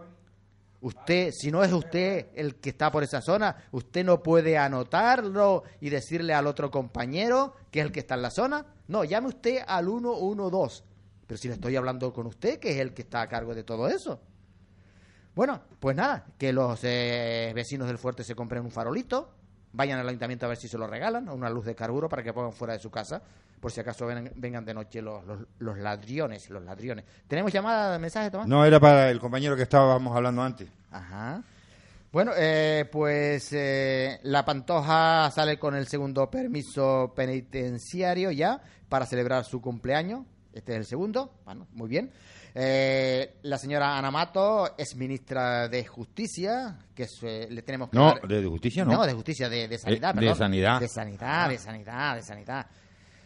Usted, si no es usted el que está por esa zona, usted no puede anotarlo y decirle al otro compañero que es el que está en la zona. No, llame usted al 112. Pero si le estoy hablando con usted, que es el que está a cargo de todo eso. Bueno, pues nada, que los eh, vecinos del fuerte se compren un farolito, vayan al ayuntamiento a ver si se lo regalan, o una luz de carburo para que pongan fuera de su casa, por si acaso ven- vengan de noche los, los, los ladriones, los ladriones. ¿Tenemos llamada de mensaje, Tomás? No, era para el compañero que estábamos hablando antes. Ajá. Bueno, eh, pues eh, la Pantoja sale con el segundo permiso penitenciario ya para celebrar su cumpleaños. Este es el segundo. Bueno, muy bien. Eh, la señora Ana Mato es ministra de Justicia, que es, eh, le tenemos que No, dar- de justicia no. No, de justicia, de, de sanidad, Eh, de perdón. sanidad. De sanidad, de sanidad, de sanidad.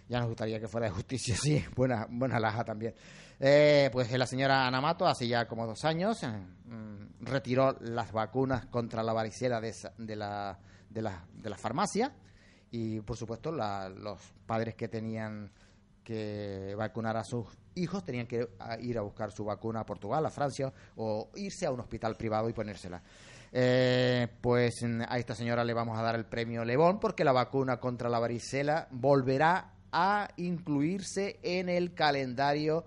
Ya nos gustaría que fuera de justicia, *laughs* sí. Buena, buena laja también. Eh, pues la señora Ana Mato, hace ya como dos años, eh, mm, retiró las vacunas contra la varicela de, de la, de, la, de la farmacia y, por supuesto, la- los padres que tenían que vacunar a sus hijos tenían que ir a buscar su vacuna a Portugal, a Francia o irse a un hospital privado y ponérsela. Eh, pues a esta señora le vamos a dar el premio Lebón porque la vacuna contra la varicela volverá a incluirse en el calendario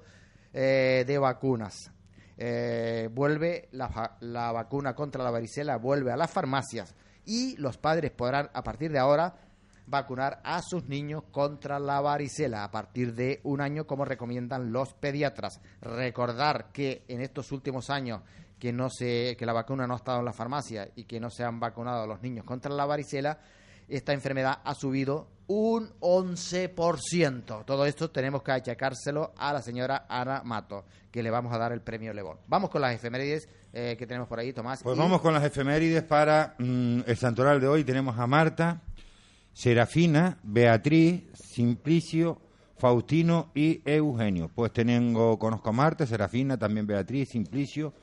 eh, de vacunas. Eh, vuelve la, la vacuna contra la varicela, vuelve a las farmacias y los padres podrán a partir de ahora vacunar a sus niños contra la varicela a partir de un año como recomiendan los pediatras. Recordar que en estos últimos años que no se que la vacuna no ha estado en la farmacia y que no se han vacunado a los niños contra la varicela, esta enfermedad ha subido un 11%. Todo esto tenemos que achacárselo a la señora Ana Mato, que le vamos a dar el premio Lebón. Vamos con las efemérides eh, que tenemos por ahí, Tomás. Pues y- vamos con las efemérides para mm, el santoral de hoy. Tenemos a Marta, Serafina, Beatriz, Simplicio, Faustino y Eugenio. Pues tengo, conozco a Marta, Serafina, también Beatriz, Simplicio,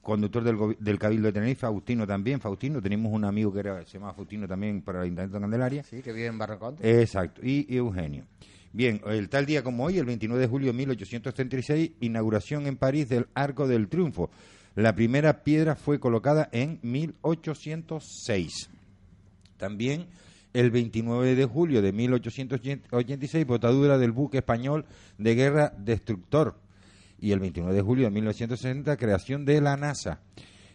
conductor del, del Cabildo de Tenerife, Faustino también, Faustino. Tenemos un amigo que era, se llama Faustino también para el Ayuntamiento de Candelaria. Sí, que vive en Barracón. Exacto, y Eugenio. Bien, el tal día como hoy, el 29 de julio de 1836, inauguración en París del Arco del Triunfo. La primera piedra fue colocada en 1806. También el 29 de julio de 1886, botadura del buque español de guerra Destructor. Y el 29 de julio de 1960, creación de la NASA.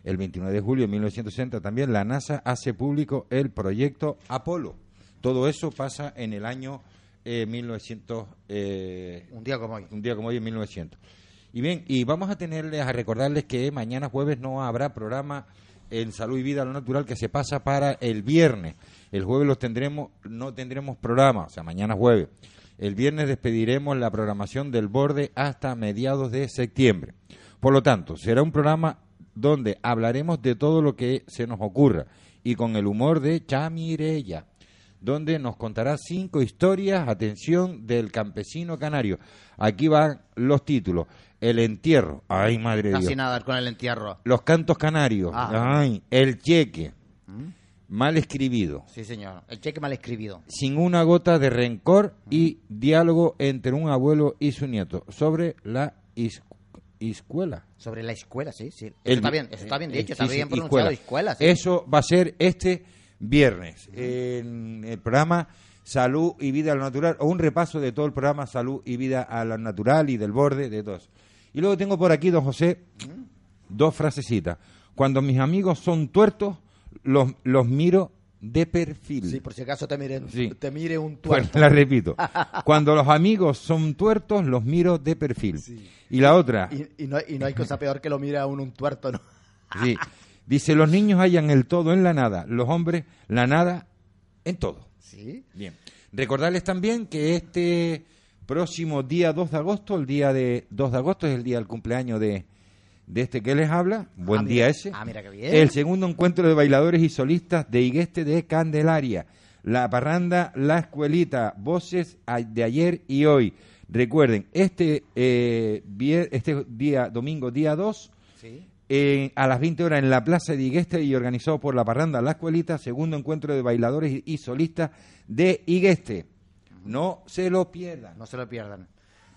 El 29 de julio de 1960 también la NASA hace público el proyecto Apolo. Todo eso pasa en el año eh, 1900. eh, Un día como hoy. un día como hoy en 1900. Y bien, y vamos a tenerles a recordarles que mañana jueves no habrá programa en Salud y Vida a lo Natural que se pasa para el viernes. El jueves los tendremos, no tendremos programa, o sea, mañana jueves. El viernes despediremos la programación del borde hasta mediados de septiembre. Por lo tanto, será un programa donde hablaremos de todo lo que se nos ocurra y con el humor de Chamirella. donde nos contará cinco historias, atención, del campesino canario. Aquí van los títulos. El entierro, ay madre de Casi Dios. nada con el entierro. Los cantos canarios, Ah. ay, el cheque, mal escribido, Sí, señor. El cheque mal escribido. sin una gota de rencor y diálogo entre un abuelo y su nieto sobre la escuela. Sobre la escuela, sí, sí. Eso El- está bien, eso está bien eh, dicho, está sí, sí, bien pronunciado, escuela. sí. Eso va a ser este viernes en el programa Salud y Vida a lo Natural, o un repaso de todo el programa Salud y Vida a lo Natural y del borde de todos. Y luego tengo por aquí, don José, dos frasecitas. Cuando mis amigos son tuertos, los, los miro de perfil. Sí, por si acaso te mire, Sí. te mire un Bueno, tuerto. la repito. *laughs* Cuando los amigos son tuertos, los miro de perfil. Y la otra, Y, y no, y no hay cosa peor que lo mire a uno un tuerto, ¿no? *laughs* Sí. Dice, los niños hallan el todo en la nada, los hombres la nada en todo. Sí. Bien. Recordarles también que este próximo día 2 de agosto, el día de 2 de agosto es el día del cumpleaños de, de este que les habla. Buen Ah, día mira. ese. Ah, mira qué bien. El segundo encuentro de bailadores y solistas de Igueste de Candelaria. La parranda, la escuelita, voces de ayer y hoy. Recuerden, este, eh, este día, domingo, día 2, Sí. en- a las 20 horas en la Plaza de Igueste y organizado por la Parranda La Escuelita, segundo encuentro de bailadores y, y solistas de Igueste. No se lo pierdan. No se lo pierdan.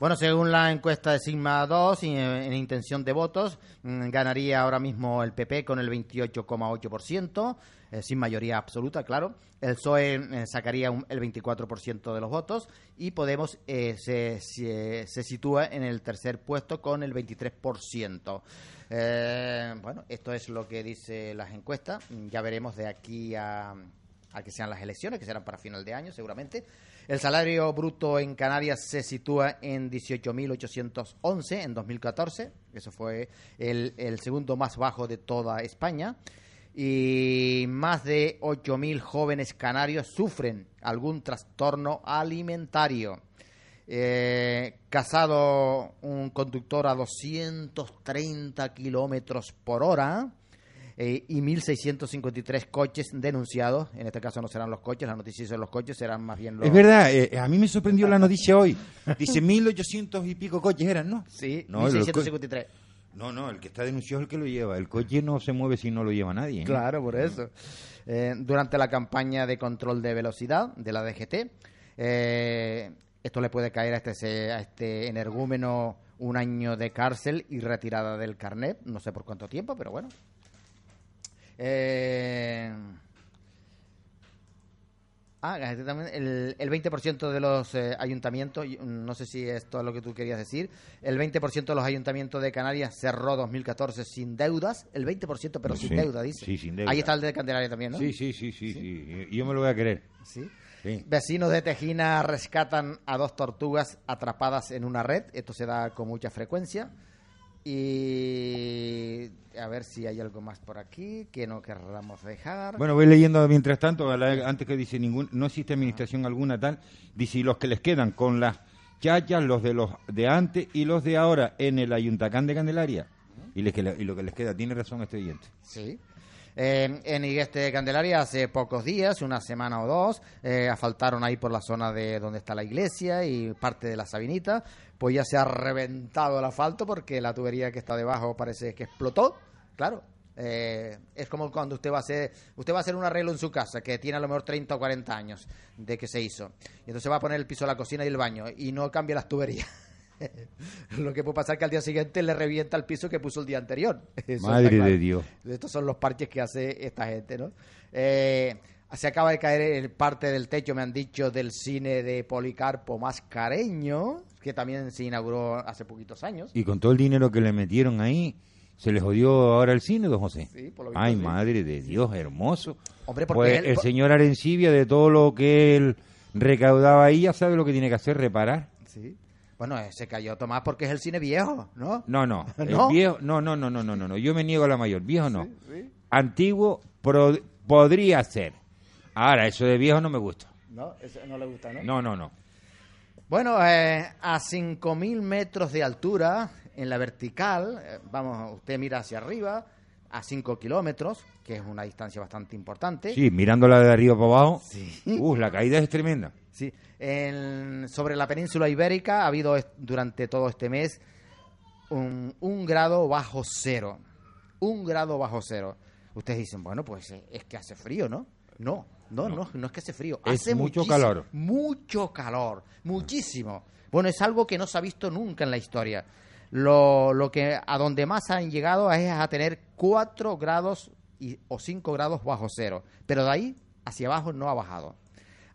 Bueno, según la encuesta de Sigma 2, y, eh, en intención de votos, mm, ganaría ahora mismo el PP con el 28,8%, eh, sin mayoría absoluta, claro. El PSOE eh, sacaría un- el 24% de los votos y Podemos eh, se, se- se sitúa en el tercer puesto con el 23%. Eh, bueno, esto es lo que dice las encuestas. Ya veremos de aquí a, a que sean las elecciones, que serán para final de año seguramente. El salario bruto en Canarias se sitúa en 18.811 en 2014. Eso fue el, segundo más bajo de toda España. Y más de 8.000 jóvenes canarios sufren algún trastorno alimentario. Eh, casado un conductor a 230 kilómetros por hora eh, y 1.653 coches denunciados. En este caso no serán los coches, las noticias son los coches, serán más bien los... Es verdad, eh, a mí me sorprendió la noticia hoy. Dice *laughs* 1800 y pico coches eran, ¿no? Sí, No, el co- 1.653. No, no, el que está denunciado es el que lo lleva. El coche no se mueve si no lo lleva nadie. ¿eh? Claro, por eso. Eh, durante la campaña de control de velocidad de la DGT, eh, esto le puede caer a este, a este energúmeno un año de cárcel y retirada del carnet, no sé por cuánto tiempo, pero bueno. Eh, Ah, también, el, el 20% de los eh, ayuntamientos, mm, no sé si esto es lo que tú querías decir, el 20% de los ayuntamientos de Canarias cerró 2014 sin deudas, el 20% pero sin deuda, dice. sí, sin deuda. Ahí está el de Candelaria también, ¿no? Sí, sí, sí, sí, sí. Y Yo me lo voy a querer. Sí. Sí. Vecinos de Tejina rescatan a dos tortugas atrapadas en una red. Esto se da con mucha frecuencia. Y a ver si hay algo más por aquí que no querramos dejar. Bueno, voy leyendo mientras tanto, antes que dice ningún, no existe administración alguna tal, dice y los que les quedan con las chachas, los de los de antes y los de ahora en el Ayuntacán de Candelaria. Y, les y lo que les queda, tiene razón este oyente. Sí. Eh, en Igueste de Candelaria hace pocos días, una semana o dos, eh, asfaltaron ahí por la zona de donde está la iglesia y parte de la Sabinita, pues ya se ha reventado el asfalto porque la tubería que está debajo parece que explotó. Claro, eh, es como cuando usted va a hacer usted va a hacer un arreglo en su casa que tiene a lo mejor 30 o 40 años de que se hizo. Y entonces va a poner el piso de la cocina y el baño y no cambia las tuberías. *laughs* Lo que puede pasar es que al día siguiente le revienta el piso que puso el día anterior. *laughs* Eso Madre claro. de Dios. Estos son los parches que hace esta gente, ¿no? Eh, se acaba de caer el parte del techo, me han dicho, del cine de Policarpo Mascareño, que también se inauguró hace poquitos años. Y con todo el dinero que le metieron ahí, ¿se les jodió ahora el cine, don José? Sí, por lo visto Ay, sí. madre de Dios, hermoso. Hombre, porque Pues él- el señor Arencibia, de todo lo que él recaudaba ahí, ya sabe lo que tiene que hacer, reparar. Sí. Bueno, se cayó Tomás porque es el cine viejo, ¿no? No, no, *laughs* el ¿No? viejo, no, no, no, no, no, no, no, yo me niego a la mayor, viejo no. Antiguo pro- podría ser. Ahora, eso de viejo no me gusta. No, eso no le gusta, ¿no? No, no, no. Bueno, eh, a 5.000 metros de altura, en la vertical, eh, vamos, usted mira hacia arriba, a 5 kilómetros, que es una distancia bastante importante. Sí, mirándola de arriba para abajo. Uh, la caída es tremenda. Sí. En- sobre la península ibérica ha habido durante todo este mes un, un grado bajo cero. Un grado bajo cero. Ustedes dicen, bueno, pues eh, es que hace frío, ¿no? No, no, no, no, es que hace frío. Es hace mucho calor. Mucho calor, muchísimo. Bueno, es algo que no se ha visto nunca en la historia. Lo, lo que a donde más han llegado es a tener 4 grados y, o 5 grados bajo cero. Pero de ahí hacia abajo no ha bajado.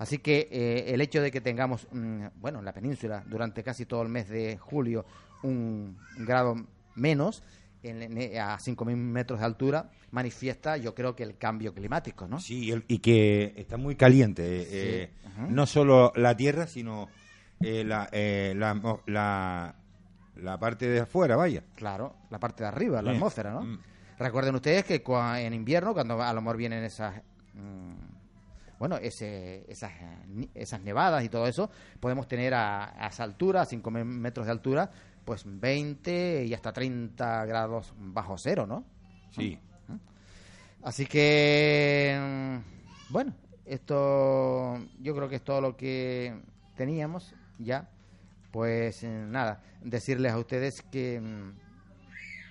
Así que eh, el hecho de que tengamos, mm, bueno, en la península durante casi todo el mes de julio un grado menos en- en- a 5.000 metros de altura manifiesta, yo creo que el cambio climático, ¿no? Sí, el- y que está muy caliente. eh, eh. No solo la Tierra, sino eh, la, eh, la, la, la parte de afuera, vaya. Claro, la parte de arriba, la atmósfera, ¿no? Mm. Recuerden ustedes que cua- en invierno, cuando a lo mejor vienen esas, mm, bueno, ese, esas, esas nevadas y todo eso, podemos tener a, a esa altura, a 5 metros de altura, pues 20 y hasta 30 grados bajo cero, ¿no? Sí. Así que, mm, bueno, esto yo creo que es todo lo que teníamos ya. Pues eh, nada, decirles a ustedes que mm,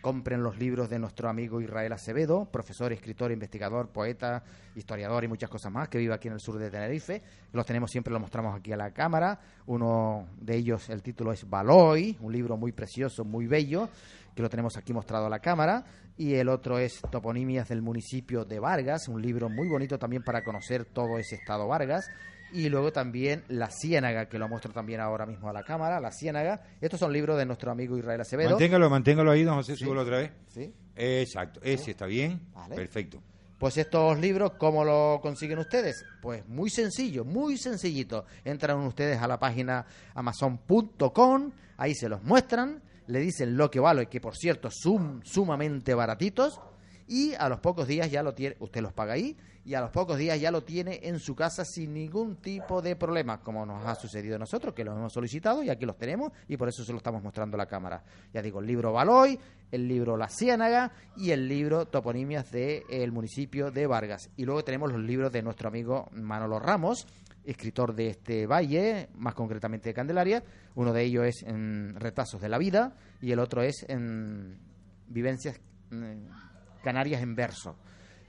compren los libros de nuestro amigo Israel Acevedo, profesor, escritor, investigador, poeta, historiador y muchas cosas más, que vive aquí en el sur de Tenerife. Los tenemos siempre, los mostramos aquí a la cámara. Uno de ellos, el título es Baloy, un libro muy precioso, muy bello, que lo tenemos aquí mostrado a la cámara. Y el otro es Toponimias del municipio de Vargas, un libro muy bonito también para conocer todo ese estado Vargas. Y luego también La Ciénaga, que lo muestro también ahora mismo a la cámara, La Ciénaga. Estos son libros de nuestro amigo Israel Acevedo. Manténgalo, manténgalo ahí, don José, Sí. otra vez. Sí. Exacto, ese está bien. Vale. Perfecto. Pues estos libros, ¿cómo lo consiguen ustedes? Pues muy sencillo, muy sencillito. Entran ustedes a la página amazon.com, ahí se los muestran, le dicen lo que vale, que por cierto son sumamente baratitos, y a los pocos días ya lo tiene, usted los paga ahí, y a los pocos días ya lo tiene en su casa sin ningún tipo de problema, como nos ha sucedido a nosotros, que los hemos solicitado y aquí los tenemos, y por eso se lo estamos mostrando a la cámara. Ya digo, el libro Baloy, el libro La Ciénaga y el libro Toponimias del municipio de Vargas. Y luego tenemos los libros de nuestro amigo Manolo Ramos, escritor de este valle, más concretamente de Candelaria. Uno de ellos es en Retazos de la Vida y el otro es en Vivencias mm, Canarias en verso.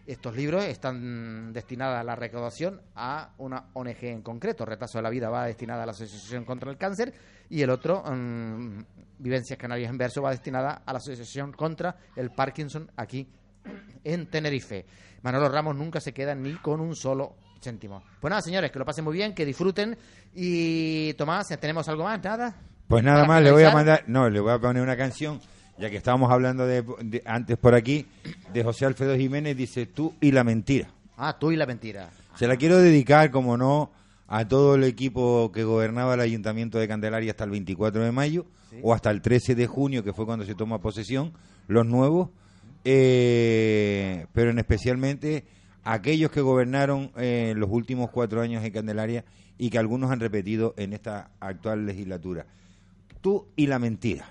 Estos libros están destinados a la recaudación a una ONG en concreto. Retazo de la Vida va destinada a la Asociación contra el Cáncer y el otro, mm, Vivencias Canarias en Verso, va destinada a la Asociación contra el Parkinson aquí en Tenerife. Manolo Ramos nunca se queda ni con un solo céntimo. Pues nada, señores, que lo pasen muy bien, que disfruten. Y Tomás, ¿tenemos algo más? ¿Nada? Pues nada más, le voy a mandar, no, le voy a poner una canción, ya que estábamos hablando de, de- antes por aquí, de José Alfredo Jiménez, dice Tú y la mentira. Ah, tú y la mentira. Se la quiero dedicar, como no, a todo el equipo que gobernaba el Ayuntamiento de Candelaria hasta el 24 de mayo o hasta el 13 de junio, que fue cuando se toma posesión, los nuevos, eh, pero en especialmente aquellos que gobernaron eh, los últimos cuatro años en Candelaria y que algunos han repetido en esta actual legislatura. Tú y la mentira.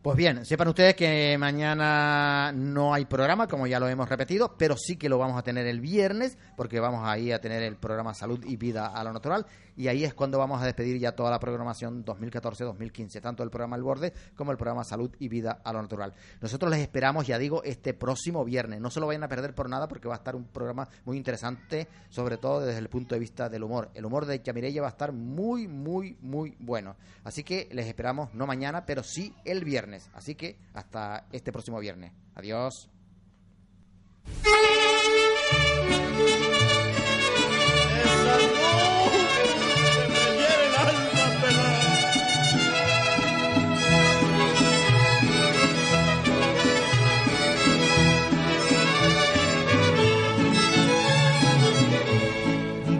Pues bien, sepan ustedes que mañana no hay programa, como ya lo hemos repetido, pero sí que lo vamos a tener el viernes, porque vamos ahí a tener el programa Salud y Vida a lo Natural, y ahí es cuando vamos a despedir ya toda la programación 2014-2015, tanto el programa El Borde como el programa Salud y Vida a lo Natural. Nosotros les esperamos, ya digo, este próximo viernes. No se lo vayan a perder por nada, porque va a estar un programa muy interesante, sobre todo desde el punto de vista del humor. El humor de Chamirella va a estar muy, muy, muy bueno. Así que les esperamos no mañana, pero sí el viernes. Así que hasta este próximo viernes. Adiós.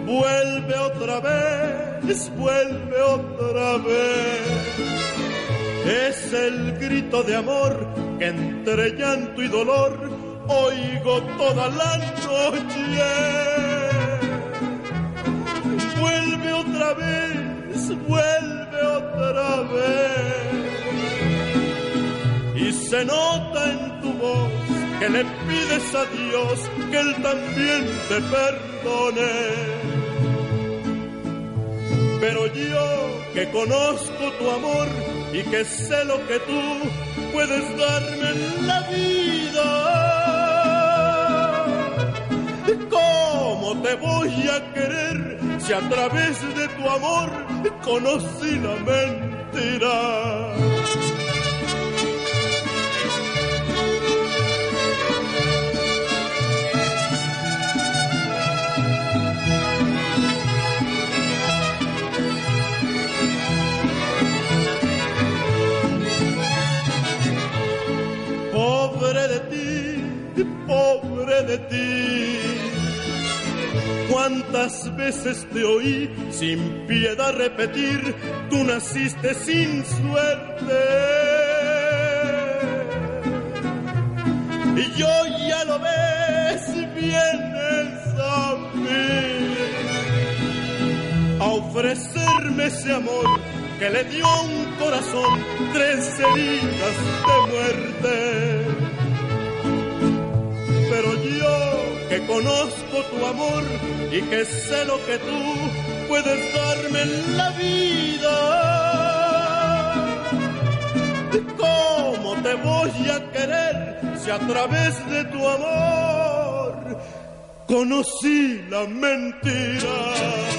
Vuelve otra vez, vuelve otra vez. Es el grito de amor que entre llanto y dolor oigo toda la noche. Vuelve otra vez, vuelve otra vez. Y se nota en tu voz que le pides a Dios que Él también te perdone. Pero yo que conozco tu amor y que sé lo que tú puedes darme en la vida. ¿Cómo te voy a querer si a través de tu amor conocí la mentira? De ti. Cuántas veces te oí sin piedad repetir, tú naciste sin suerte. Y yo ya lo ves, vienes a mí a ofrecerme ese amor que le dio un corazón tres heridas de muerte. Que conozco tu amor y que sé lo que tú puedes darme en la vida, ¿cómo te voy a querer si a través de tu amor conocí la mentira?